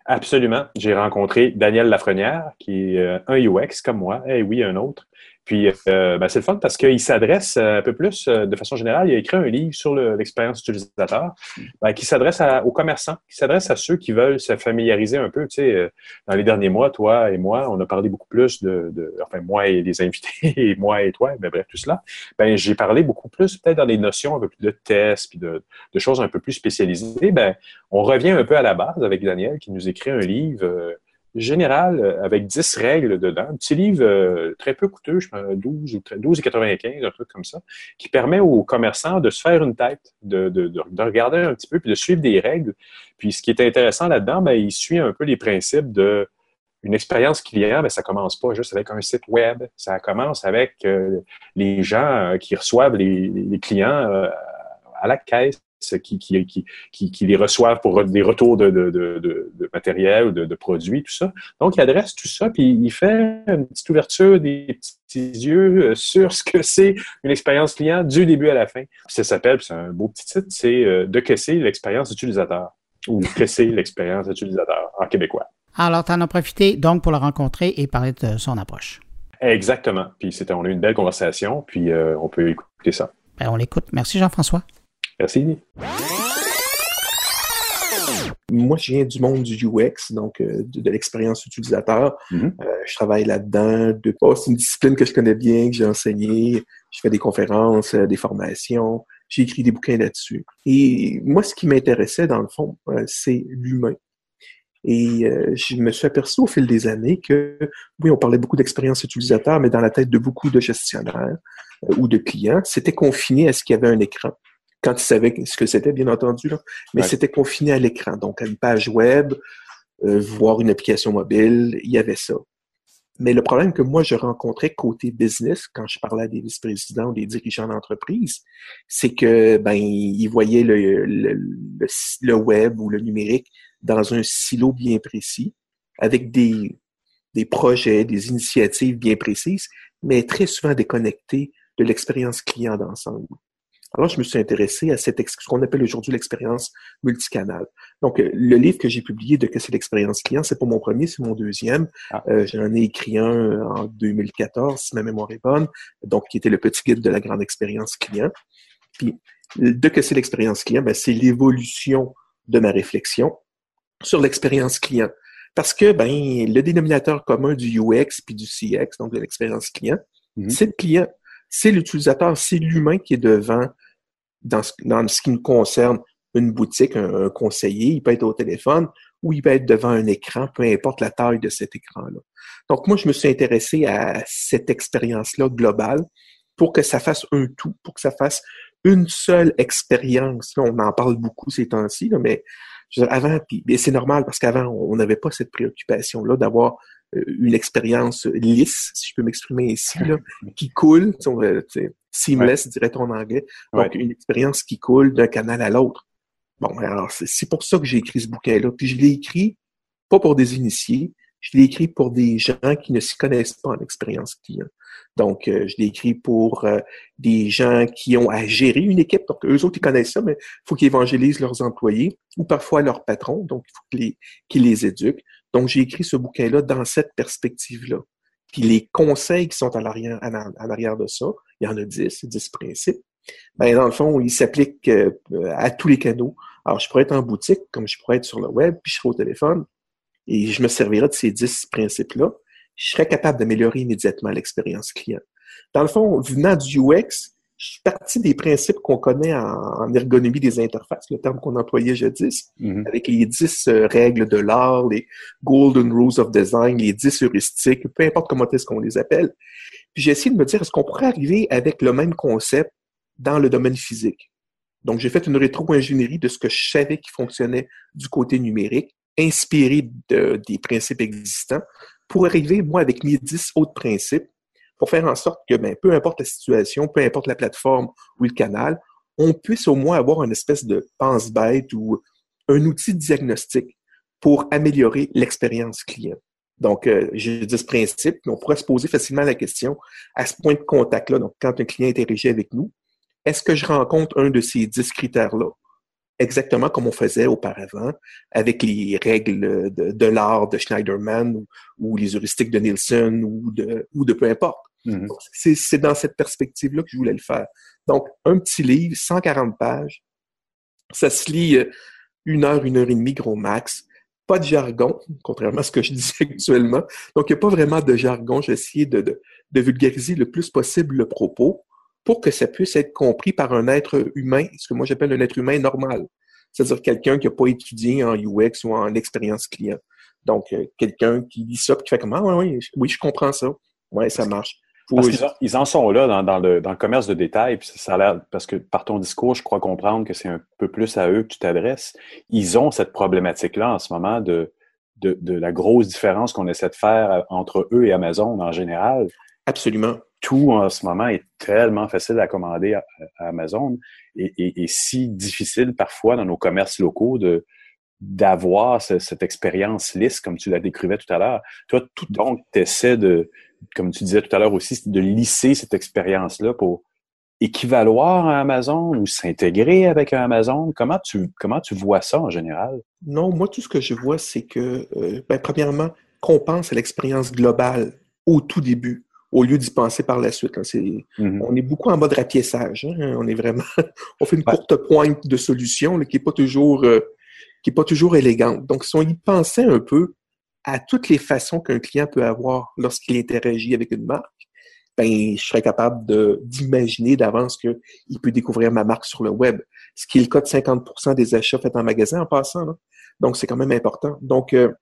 Absolument. J'ai rencontré Daniel Lafrenière, qui est un UX comme moi. Eh oui, un autre. Puis, euh, ben, c'est le fun parce qu'il s'adresse euh, un peu plus, euh, de façon générale, il a écrit un livre sur l'expérience utilisateur ben, qui s'adresse aux commerçants, qui s'adresse à ceux qui veulent se familiariser un peu. Tu sais, dans les derniers mois, toi et moi, on a parlé beaucoup plus de, de enfin, moi et les invités, [LAUGHS] et moi et toi, mais bref, tout cela. Ben, j'ai parlé beaucoup plus, peut-être dans des notions un peu plus de tests, puis de, de, choses un peu plus spécialisées. Ben, on revient un peu à la base avec Daniel qui nous écrit un livre général euh, avec 10 règles dedans. Un petit livre euh, très peu coûteux, je pense 12 ou 12,95, un truc comme ça, qui permet aux commerçants de se faire une tête, de, de, de, regarder un petit peu, puis de suivre des règles. Puis ce qui est intéressant là-dedans, ben, il suit un peu les principes de une expérience client, mais ça commence pas juste avec un site web. Ça commence avec euh, les gens qui reçoivent les clients à la caisse qui, qui, qui, les reçoivent pour des retours de, de, de, matériel ou de, produits, tout ça. Donc, il adresse tout ça, puis il fait une petite ouverture des petits yeux euh, sur ce que c'est une expérience client du début à la fin. ça s'appelle, c'est un beau petit titre, c'est euh, De que c'est l'expérience utilisateur ou Que c'est l'expérience utilisateur en québécois. Alors, tu en as profité donc pour le rencontrer et parler de son approche. Exactement. Puis c'était, on a eu une belle conversation, puis euh, on peut écouter ça. Ben, on l'écoute. Merci Jean-François. Merci. Moi, je viens du monde du UX, donc euh, de, l'expérience utilisateur. Mm-hmm. Euh, je travaille là-dedans. De, oh, c'est une discipline que je connais bien, que j'ai enseigné. Je fais des conférences, euh, des formations. J'ai écrit des bouquins là-dessus. Et moi, ce qui m'intéressait, dans le fond, c'est l'humain. Et je me suis aperçu au fil des années que, oui, on parlait beaucoup d'expérience utilisateur, mais dans la tête de beaucoup de gestionnaires ou de clients, c'était confiné à ce qu'il y avait un écran quand ils savaient ce que c'était, bien entendu, là. mais c'était confiné à l'écran. Donc, à une page web, euh, voir une application mobile, il y avait ça. Mais le problème que moi, je rencontrais côté business, quand je parlais à des vice-présidents ou des dirigeants d'entreprise, c'est que ben ils voyaient le, le, le, web ou le numérique dans un silo bien précis, avec des, des projets, des initiatives bien précises, mais très souvent déconnectés de l'expérience client d'ensemble. Alors, je me suis intéressé à cette, ce qu'on appelle aujourd'hui l'expérience multicanale. Donc, euh, le livre que j'ai publié de que c'est l'expérience client, c'est pas mon premier, c'est mon deuxième. Ah. Euh, J'en ai écrit un en 2014, si ma mémoire est bonne, donc qui était le petit guide de la grande expérience client. Puis, de que c'est l'expérience client, ben, c'est l'évolution de ma réflexion sur l'expérience client. Parce que ben, le dénominateur commun du UX puis du CX, donc de l'expérience client, mm-hmm. c'est le client c'est l'utilisateur, c'est l'humain qui est devant dans ce, dans ce qui nous concerne une boutique, un, conseiller, il peut être au téléphone ou il peut être devant un écran, peu importe la taille de cet écran-là. Donc moi, je me suis intéressé à cette expérience-là globale pour que ça fasse un tout, pour que ça fasse une seule expérience. on en parle beaucoup ces temps-ci, mais avant, puis c'est normal parce qu'avant, on n'avait pas cette préoccupation-là d'avoir une expérience lisse, si je peux m'exprimer ici, là, [LAUGHS] qui coule, seamless, dirait-on en anglais. Donc, une expérience qui coule d'un canal à l'autre. Bon, alors, c'est pour ça que j'ai écrit ce bouquin-là. Puis je l'ai écrit pas pour des initiés, je l'ai écrit pour des gens qui ne s'y connaissent pas en expérience client. Donc, euh, je l'ai écrit pour euh, des gens qui ont à gérer une équipe. Donc, eux autres, ils connaissent ça, mais il faut qu'ils évangélisent leurs employés ou parfois leurs patrons. Donc, il faut qu'ils les, les éduquent. Donc, j'ai écrit ce bouquin-là dans cette perspective-là. Puis les conseils qui sont à l'arrière, à l'arrière de ça, il y en a dix, dix principes. Ben, dans le fond, ils s'appliquent euh, à tous les canaux. Alors, je pourrais être en boutique, comme je pourrais être sur le web, puis je serai au téléphone, et je me servirai de ces dix principes-là. Je serais capable d'améliorer immédiatement l'expérience client. Dans le fond, venant du UX, je suis parti des principes qu'on connaît en, ergonomie des interfaces, le terme qu'on employait jadis, mm-hmm. avec les dix euh, règles de l'art, les golden rules of design, les dix heuristiques, peu importe comment est-ce qu'on les appelle. Puis j'ai essayé de me dire, est-ce qu'on pourrait arriver avec le même concept dans le domaine physique? Donc, j'ai fait une rétro-ingénierie de ce que je savais qui fonctionnait du côté numérique, inspiré des principes existants, pour arriver, moi, avec mes dix autres principes, pour faire en sorte que, ben, peu importe la situation, peu importe la plateforme ou le canal, on puisse au moins avoir une espèce de pense-bête ou un outil de diagnostic pour améliorer l'expérience client. Donc, euh, j'ai dit ce principe, on pourrait se poser facilement la question à ce point de contact-là, donc quand un client est érigé avec nous, est-ce que je rencontre un de ces dix critères-là? Exactement comme on faisait auparavant avec les règles de, l'art de Schneiderman ou, les heuristiques de Nielsen ou de, ou de peu importe. Mm-hmm. C'est dans cette perspective-là que je voulais le faire. Donc, un petit livre, 140 pages, ça se lit euh, une heure, une heure et demie, gros max. Pas de jargon, contrairement à ce que je [LAUGHS] dis actuellement. Donc, il n'y a pas vraiment de jargon. J'ai essayé de, de, vulgariser le plus possible le propos pour que ça puisse être compris par un être humain, ce que moi j'appelle un être humain normal. C'est-à-dire quelqu'un qui n'a pas étudié en UX ou en expérience client. Donc, euh, quelqu'un qui lit ça et qui fait comme Ah, oui, oui, oui, je comprends ça. Oui, ça marche. Parce qu'ils ils en sont là dans, dans, le, dans, le, commerce de détail, puis ça a parce que par ton discours, je crois comprendre que c'est un peu plus à eux que tu t'adresses. Ils ont cette problématique-là en ce moment de, de, de la grosse différence qu'on essaie de faire entre eux et Amazon en général. Absolument. Tout en ce moment est tellement facile à commander à, Amazon et, et, et, si difficile parfois dans nos commerces locaux de d'avoir cette expérience lisse, comme tu la décrivais tout à l'heure. Toi, tout donc, tu essaies de, comme tu disais tout à l'heure aussi, de lisser cette expérience-là pour équivaloir à Amazon ou s'intégrer avec Amazon? Comment tu, comment tu vois ça en général? Non, moi, tout ce que je vois, c'est que, euh, ben, premièrement, qu'on pense à l'expérience globale au tout début, au lieu d'y penser par la suite. Mm-hmm. On est beaucoup en mode rapiessage. Hein. On est vraiment, [LAUGHS] on fait une courte pointe de solution qui n'est pas toujours, euh, qui est pas toujours élégante. Donc, si on y pensait un peu, à toutes les façons qu'un client peut avoir lorsqu'il interagit avec une marque, ben, je serais capable d'imaginer d'avance qu'il peut découvrir ma marque sur le web, ce qui est le cas de 50% des achats faits en magasin en passant. Donc, c'est quand même important. Donc, euh,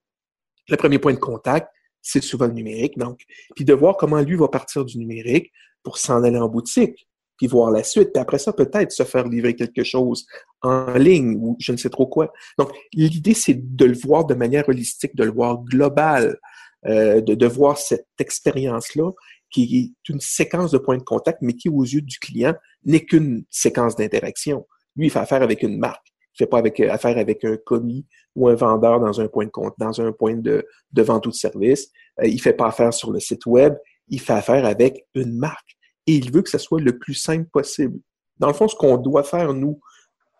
le premier point de contact, c'est souvent le numérique. Donc, puis de voir comment lui va partir du numérique pour s'en aller en boutique puis voir la suite. Puis après ça, peut-être se faire livrer quelque chose en ligne ou je ne sais trop quoi. Donc, l'idée, c'est de le voir de manière holistique, de le voir global, euh, de, de voir cette expérience-là qui est une séquence de points de contact, mais qui, aux yeux du client, n'est qu'une séquence d'interaction. Lui, il fait affaire avec une marque. Il fait pas avec, affaire avec un commis ou un vendeur dans un point de compte, dans un point de, vente ou de service. Euh, il fait pas affaire sur le site web. Il fait affaire avec une marque et il veut que ça soit le plus simple possible. Dans le fond, ce qu'on doit faire, nous,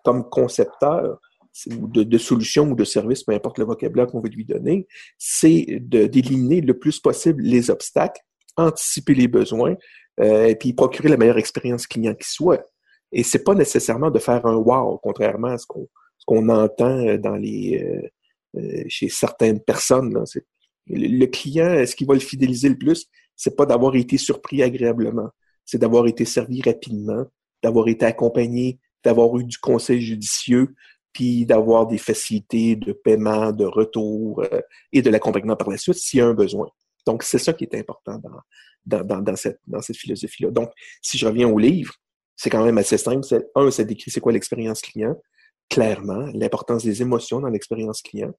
comme concepteurs de, de solutions ou de services, peu importe le vocabulaire qu'on veut lui donner, c'est d'éliminer le plus possible les obstacles, anticiper les besoins, euh, et puis procurer la meilleure expérience client qui soit. Et c'est pas nécessairement de faire un wow, contrairement à ce qu'on ce qu'on entend dans les euh, euh chez certaines personnes. Là. Le, le client, ce qui va le fidéliser le plus, c'est pas d'avoir été surpris agréablement c'est d'avoir été servi rapidement, d'avoir été accompagné, d'avoir eu du conseil judicieux, puis d'avoir des facilités de paiement, de retour euh, et de l'accompagnement par la suite s'il y a un besoin. Donc, c'est ça qui est important dans, dans, dans, cette, dans cette philosophie-là. Donc, si je reviens au livre, c'est quand même assez simple. Un, ça décrit c'est quoi l'expérience client, clairement, l'importance des émotions dans l'expérience client.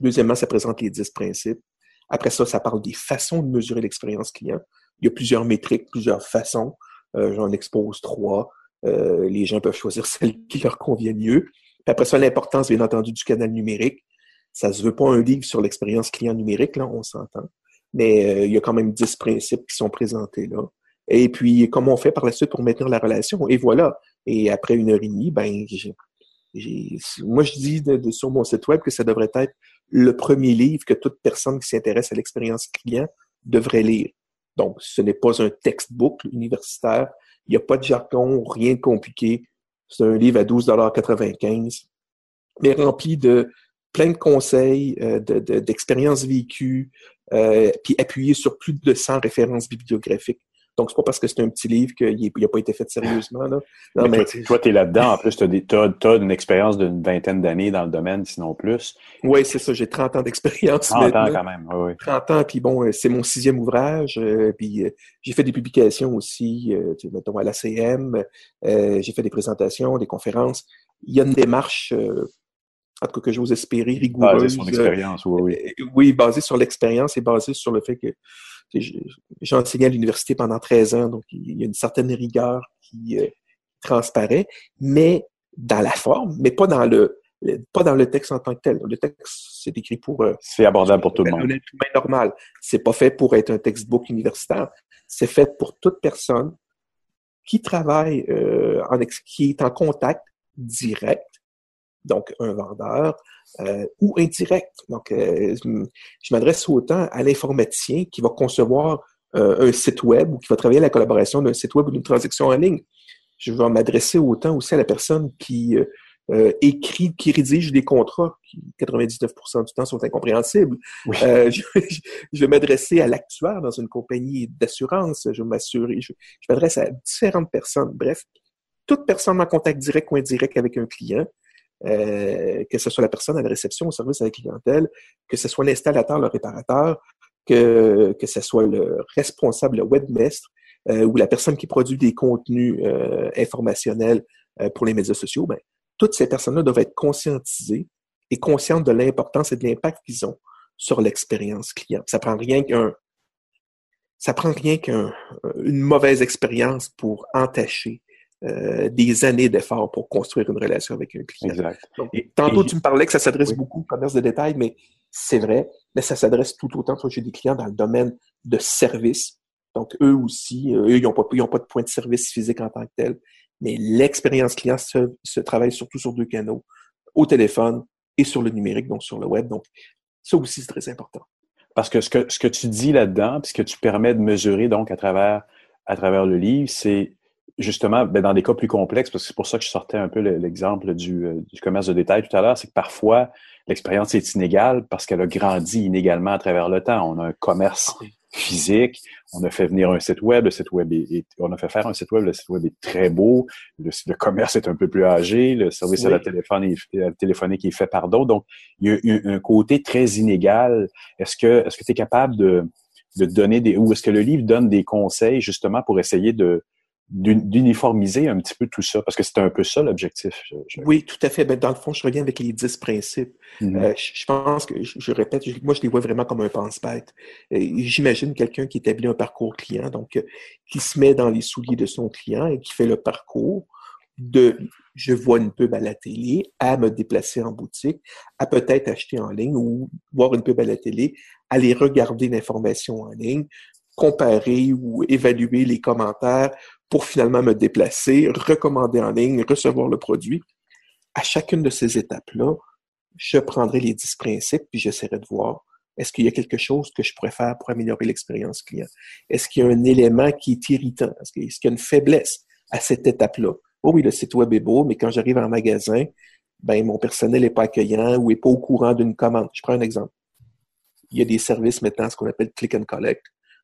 Deuxièmement, ça présente les dix principes. Après ça, ça parle des façons de mesurer l'expérience client. Il y a plusieurs métriques, plusieurs façons. Euh, J'en expose trois. Euh, les gens peuvent choisir [LAUGHS] celle qui leur convient mieux. Puis après ça, l'importance, bien entendu, du canal numérique. Ça se veut pas un livre sur l'expérience client numérique, là, on s'entend. Mais euh, il y a quand même dix principes qui sont présentés là. Et puis, comment on fait par la suite pour maintenir la relation? Et voilà. Et après une heure et demie, ben, moi, je dis de, sur mon site web que ça devrait être le premier livre que toute personne qui s'intéresse à l'expérience client devrait lire. Donc, ce n'est pas un textbook universitaire. Il n'y a pas de jargon, rien de compliqué. C'est un livre à 12,95 mais rempli de plein de conseils, euh, d'expériences vécues, euh, puis appuyé sur plus de 100 références bibliographiques. Donc, c'est pas parce que c'est un petit livre qu'il n'a pas été fait sérieusement. Là. Non, mais, toi, tu es là-dedans. En plus, tu as, une expérience d'une vingtaine d'années dans le domaine, sinon plus. Oui, c'est ça. J'ai 30 ans d'expérience. 30 ans quand même, oui. 30 ans, puis bon, euh, c'est mon sixième ouvrage. Euh, puis euh, j'ai fait des publications aussi, mettons, à l'ACM. j'ai fait des présentations, des conférences. Il y a une démarche en tout cas que j'ose espérer, rigoureuse. Basée sur l'expérience, oui, oui. oui, basée sur l'expérience et basée sur le fait que j'ai enseigné à l'université pendant 13 ans, donc il y a une certaine rigueur qui euh, transparaît, mais dans la forme, mais pas dans le pas dans le texte en tant que tel. Le texte, c'est écrit pour... Euh, c'est abordable pour tout le monde. Un être humain normal. C'est pas fait pour être un textbook universitaire. C'est fait pour toute personne qui travaille, euh, en qui est en contact direct donc un vendeur, euh, ou indirect. Donc, euh, je m'adresse autant à l'informaticien qui va concevoir euh, un site web ou qui va travailler à la collaboration d'un site web ou d'une transaction en ligne. Je vais m'adresser autant aussi à la personne qui écrit, qui rédige des contrats, qui 99% du temps sont incompréhensibles. [LAUGHS] je, vais m'adresser à l'actuaire dans une compagnie d'assurance. Je vais m'assurer, je m'adresse à différentes personnes. Bref, toute personne en contact direct ou indirect avec un client euh, que ce soit la personne à la réception, au service à la clientèle, que ce soit l'installateur, le réparateur, que, que ce soit le responsable, le webmestre, euh, ou la personne qui produit des contenus euh, informationnels pour les médias sociaux, ben, toutes ces personnes-là doivent être conscientisées et conscientes de l'importance et de l'impact qu'ils ont sur l'expérience client. Ça prend rien qu'un ça prend rien qu'une mauvaise expérience pour entacher euh, des années d'efforts pour construire une relation avec un client. Exact. tantôt, tu me parlais que ça s'adresse beaucoup au commerce de détail, mais c'est vrai, mais ça s'adresse tout autant. Toi, j'ai des clients dans le domaine de service. Donc, eux aussi, euh, eux, ils n'ont pas, pas de point de service physique en tant que tel. Mais l'expérience client se, se travaille surtout sur deux canaux, au téléphone et sur le numérique, donc sur le web. Donc, ça aussi, c'est très important. Parce que ce que, ce que tu dis là-dedans, puis ce que tu permets de mesurer donc à travers, à travers le livre, c'est justement, ben, dans des cas plus complexes, parce que c'est pour ça que je sortais un peu l'exemple du, euh, du, commerce de détail tout à l'heure, c'est que parfois, l'expérience est inégale parce qu'elle a grandi inégalement à travers le temps. On a un commerce physique, on a fait venir un site web, le site web est, on a fait faire un site web, le site web est très beau, le, le commerce est un peu plus âgé, le service à la téléphone est, téléphonique est fait par d'autres. Donc, il y a un, un côté très inégal. Est-ce que est-ce que tu es capable de, de donner des ou est-ce que le livre donne des conseils justement pour essayer de d'uniformiser un petit peu tout ça, parce que c'est un peu ça l'objectif. Oui, tout à fait. Ben, dans le fond, je reviens avec les dix principes. Mm-hmm. Euh, je pense que, je, répète, moi, je les vois vraiment comme un pense-bête. J'imagine quelqu'un qui établit un parcours client, donc euh, qui se met dans les souliers de son client et qui fait le parcours de je vois une pub à la télé, à me déplacer en boutique, à peut-être acheter en ligne ou voir une pub à la télé, aller regarder l'information en ligne, comparer ou évaluer les commentaires, pour finalement me déplacer, recommander en ligne, recevoir le produit. À chacune de ces étapes-là, je prendrai les dix principes puis j'essaierai de voir est-ce qu'il y a quelque chose que je pourrais faire pour améliorer l'expérience client? Est-ce qu'il y a un élément qui est irritant? Est-ce qu'il y a une faiblesse à cette étape-là? Oh oui, le site web est beau, mais quand j'arrive en magasin, ben, mon personnel n'est pas accueillant ou n'est pas au courant d'une commande. Je prends un exemple. Il y a des services maintenant, ce qu'on appelle click and collect.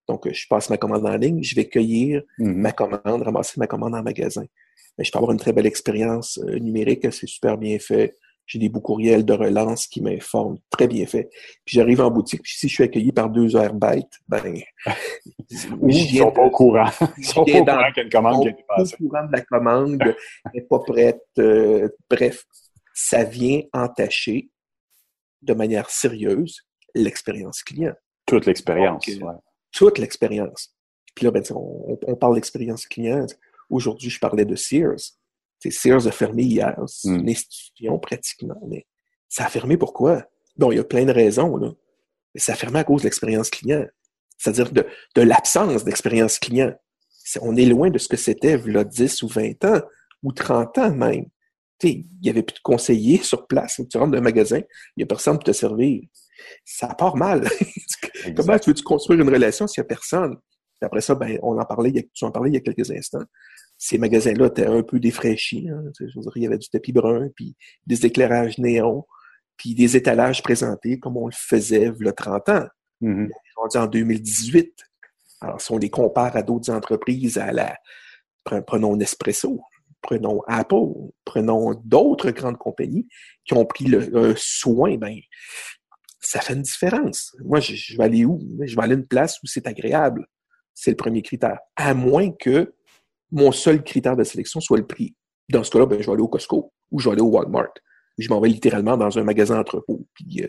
Donc, je passe ma commande en ligne, je vais cueillir mhm. ma commande, ramasser ma commande en magasin. Mais je peux avoir une très belle expérience euh, numérique, c'est super bien fait. J'ai des beaux courriels de relance qui m'informent, très bien fait. Puis j'arrive en boutique, puis si je suis accueilli par deux heures bêtes, ben... [LAUGHS] ils sont pas au courant. Ils sont pas au courant qu'il y a une commande qui est passée. au courant de la commande, n'est pas prête. Euh, bref, ça vient entacher de manière sérieuse l'expérience client. Toute l'expérience, euh, toute l'expérience. Puis là, ben, on, on, parle d'expérience client. Aujourd'hui, je parlais de Sears. Sears a fermé hier. C'est une hmm. institution pratiquement, mais ça a fermé pourquoi? Bon, il y a plein de raisons, là. Mais ça a fermé à cause de l'expérience client. C'est-à-dire de, de l'absence d'expérience client. on est loin de ce que c'était là 10 ou 20 ans, ou 30 ans même. il n'y avait plus de conseillers sur place. Tu rentres dans un magasin, il n'y a personne pour te servir ça part mal. [LAUGHS] Comment tu veux-tu construire une relation s'il n'y a personne? après ça, ben, on en parlait, tu en parlais il y a quelques instants. Ces magasins-là étaient un peu défraîchis. Hein, il y avait du tapis brun, puis des éclairages néons, puis des étalages présentés comme on le faisait il y a 30 ans. Mm-hmm. On dit en 2018. Alors, si on les compare à d'autres entreprises, à la prenons Nespresso, prenons Apple, prenons d'autres grandes compagnies qui ont pris le soin, ben, ça fait une différence. Moi, je, vais aller où? Je vais aller à une place où c'est agréable. C'est le premier critère. À moins que mon seul critère de sélection soit le prix. Dans ce cas-là, ben, je vais aller au Costco ou je vais aller au Walmart. Je m'en vais littéralement dans un magasin entrepôt. Puis euh,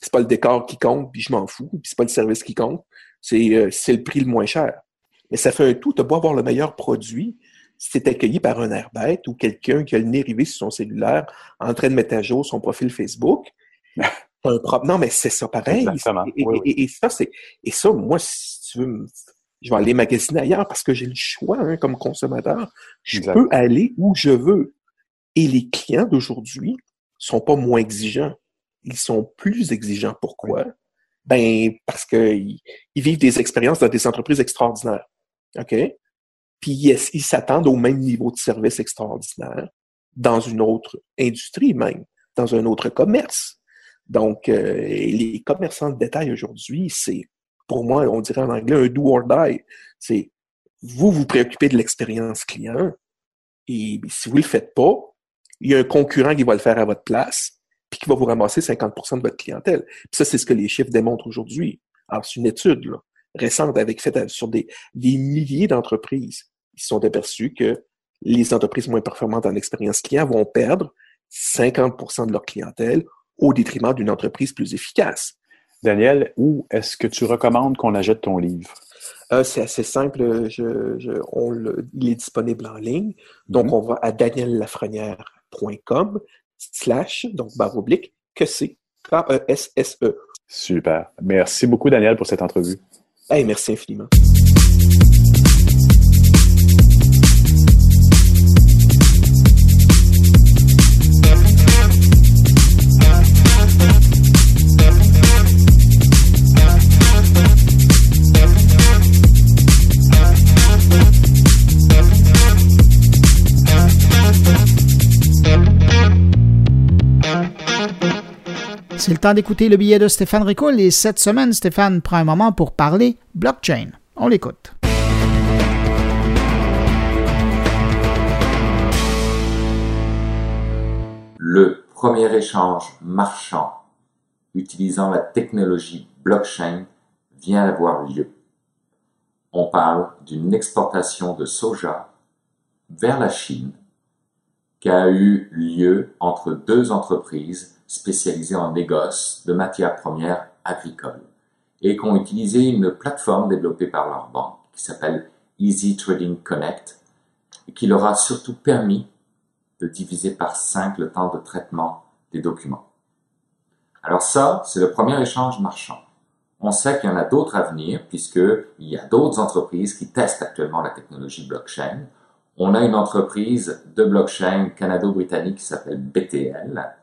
c'est pas le décor qui compte, puis je m'en fous. Puis c'est pas le service qui compte. C'est euh, le prix le moins cher. Mais ça fait un tout. Tu beau avoir le meilleur produit. Si tu accueilli par un air bête ou quelqu'un qui a le nez rivé sur son cellulaire en train de mettre à jour son profil Facebook, [LAUGHS] Non, mais c'est ça pareil. Et, ça, c'est. Et ça, moi, si tu veux, je vais aller magasiner ailleurs parce que j'ai le choix hein, comme consommateur. Je peux aller où je veux. Et les clients d'aujourd'hui sont pas moins exigeants. Ils sont plus exigeants. Pourquoi? Ben, parce qu'ils ils vivent des expériences dans des entreprises extraordinaires. OK? Puis ils s'attendent au même niveau de service extraordinaire dans une autre industrie même, dans un autre commerce. Donc, euh, les commerçants de détail aujourd'hui, c'est, pour moi, on dirait en anglais un do or die. C'est, vous vous préoccupez de l'expérience client et si vous le faites pas, il y a un concurrent qui va le faire à votre place puis qui va vous ramasser 50% de votre clientèle. Puis ça, c'est ce que les chiffres démontrent aujourd'hui. Alors, c'est une étude récente avec faite sur des, milliers d'entreprises. Ils sont aperçus que les entreprises moins performantes en expérience client vont perdre 50% de leur clientèle au détriment d'une entreprise plus efficace. Daniel, où est-ce que tu recommandes qu'on achète ton livre? Euh, c'est assez simple. il est disponible en ligne. Donc, mhm. on va à daniellafrenière.com slash, donc barre oblique, que c'est K-E-S-S-E. Super. Merci beaucoup, Daniel, pour cette entrevue. merci infiniment. C'est le temps d'écouter le billet de Stéphane Ricoul et cette semaine, Stéphane prend un moment pour parler blockchain. On l'écoute. Le premier échange marchand utilisant la technologie blockchain vient d'avoir lieu. On parle d'une exportation de soja vers la Chine qui a eu lieu entre deux entreprises spécialisés en négoce de matières premières agricoles et qui ont utilisé une plateforme développée par leur banque qui s'appelle Easy Trading Connect et qui leur a surtout permis de diviser par 5 le temps de traitement des documents. Alors ça, c'est le premier échange marchand. On sait qu'il y en a d'autres à venir puisqu'il y a d'autres entreprises qui testent actuellement la technologie blockchain. On a une entreprise de blockchain canado-britannique qui s'appelle BTL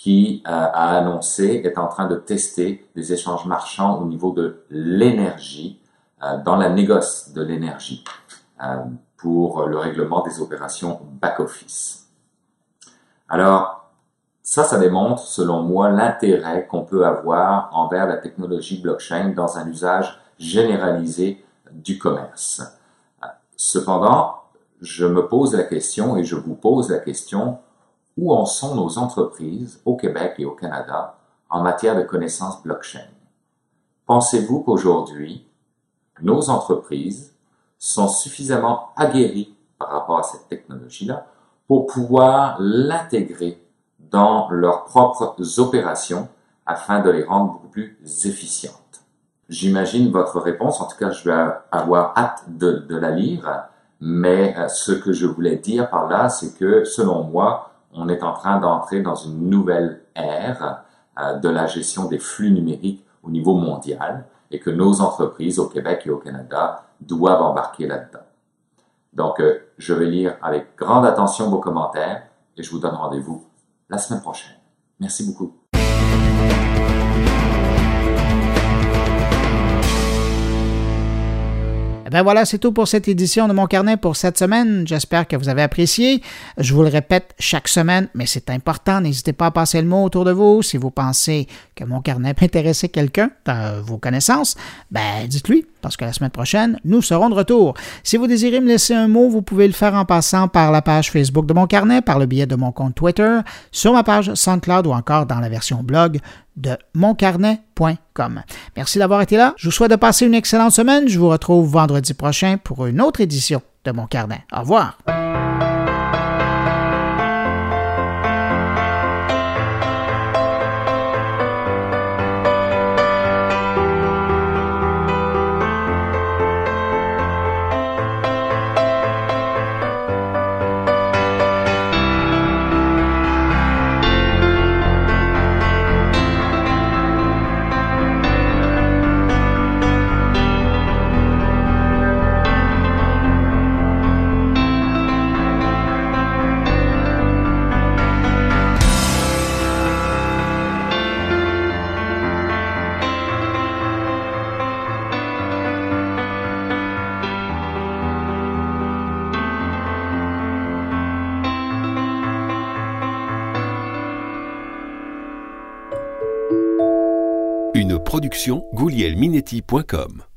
qui euh, a annoncé est en train de tester des échanges marchands au niveau de l'énergie, euh, dans la négoce de l'énergie, euh, pour le règlement des opérations back-office. Alors, ça, ça démontre, selon moi, l'intérêt qu'on peut avoir envers la technologie blockchain dans un usage généralisé du commerce. Cependant, je me pose la question et je vous pose la question, où en sont nos entreprises au Québec et au Canada en matière de connaissances blockchain? Pensez-vous qu'aujourd'hui, nos entreprises sont suffisamment aguerries par rapport à cette technologie-là pour pouvoir l'intégrer dans leurs propres opérations afin de les rendre beaucoup plus efficientes? J'imagine votre réponse, en tout cas je vais avoir hâte de, de la lire, mais euh, ce que je voulais dire par là, c'est que selon moi, on est en train d'entrer dans une nouvelle ère euh, de la gestion des flux numériques au niveau mondial et que nos entreprises au Québec et au Canada doivent embarquer là-dedans. Donc, euh, je vais lire avec grande attention vos commentaires et je vous donne rendez-vous la semaine prochaine. Merci beaucoup. Ben voilà, c'est tout pour cette édition de mon carnet pour cette semaine. J'espère que vous avez apprécié. Je vous le répète chaque semaine, mais c'est important. N'hésitez pas à passer le mot autour de vous. Si vous pensez que mon carnet peut intéresser quelqu'un dans vos connaissances, ben dites-lui, parce que la semaine prochaine, nous serons de retour. Si vous désirez me laisser un mot, vous pouvez le faire en passant par la page Facebook de mon carnet, par le biais de mon compte Twitter, sur ma page SoundCloud ou encore dans la version blog de moncarnet.com. Merci d'avoir été là. Je vous souhaite de passer une excellente semaine. Je vous retrouve vendredi prochain pour une autre édition de Mon Carnet. Au revoir. goulielminetti.com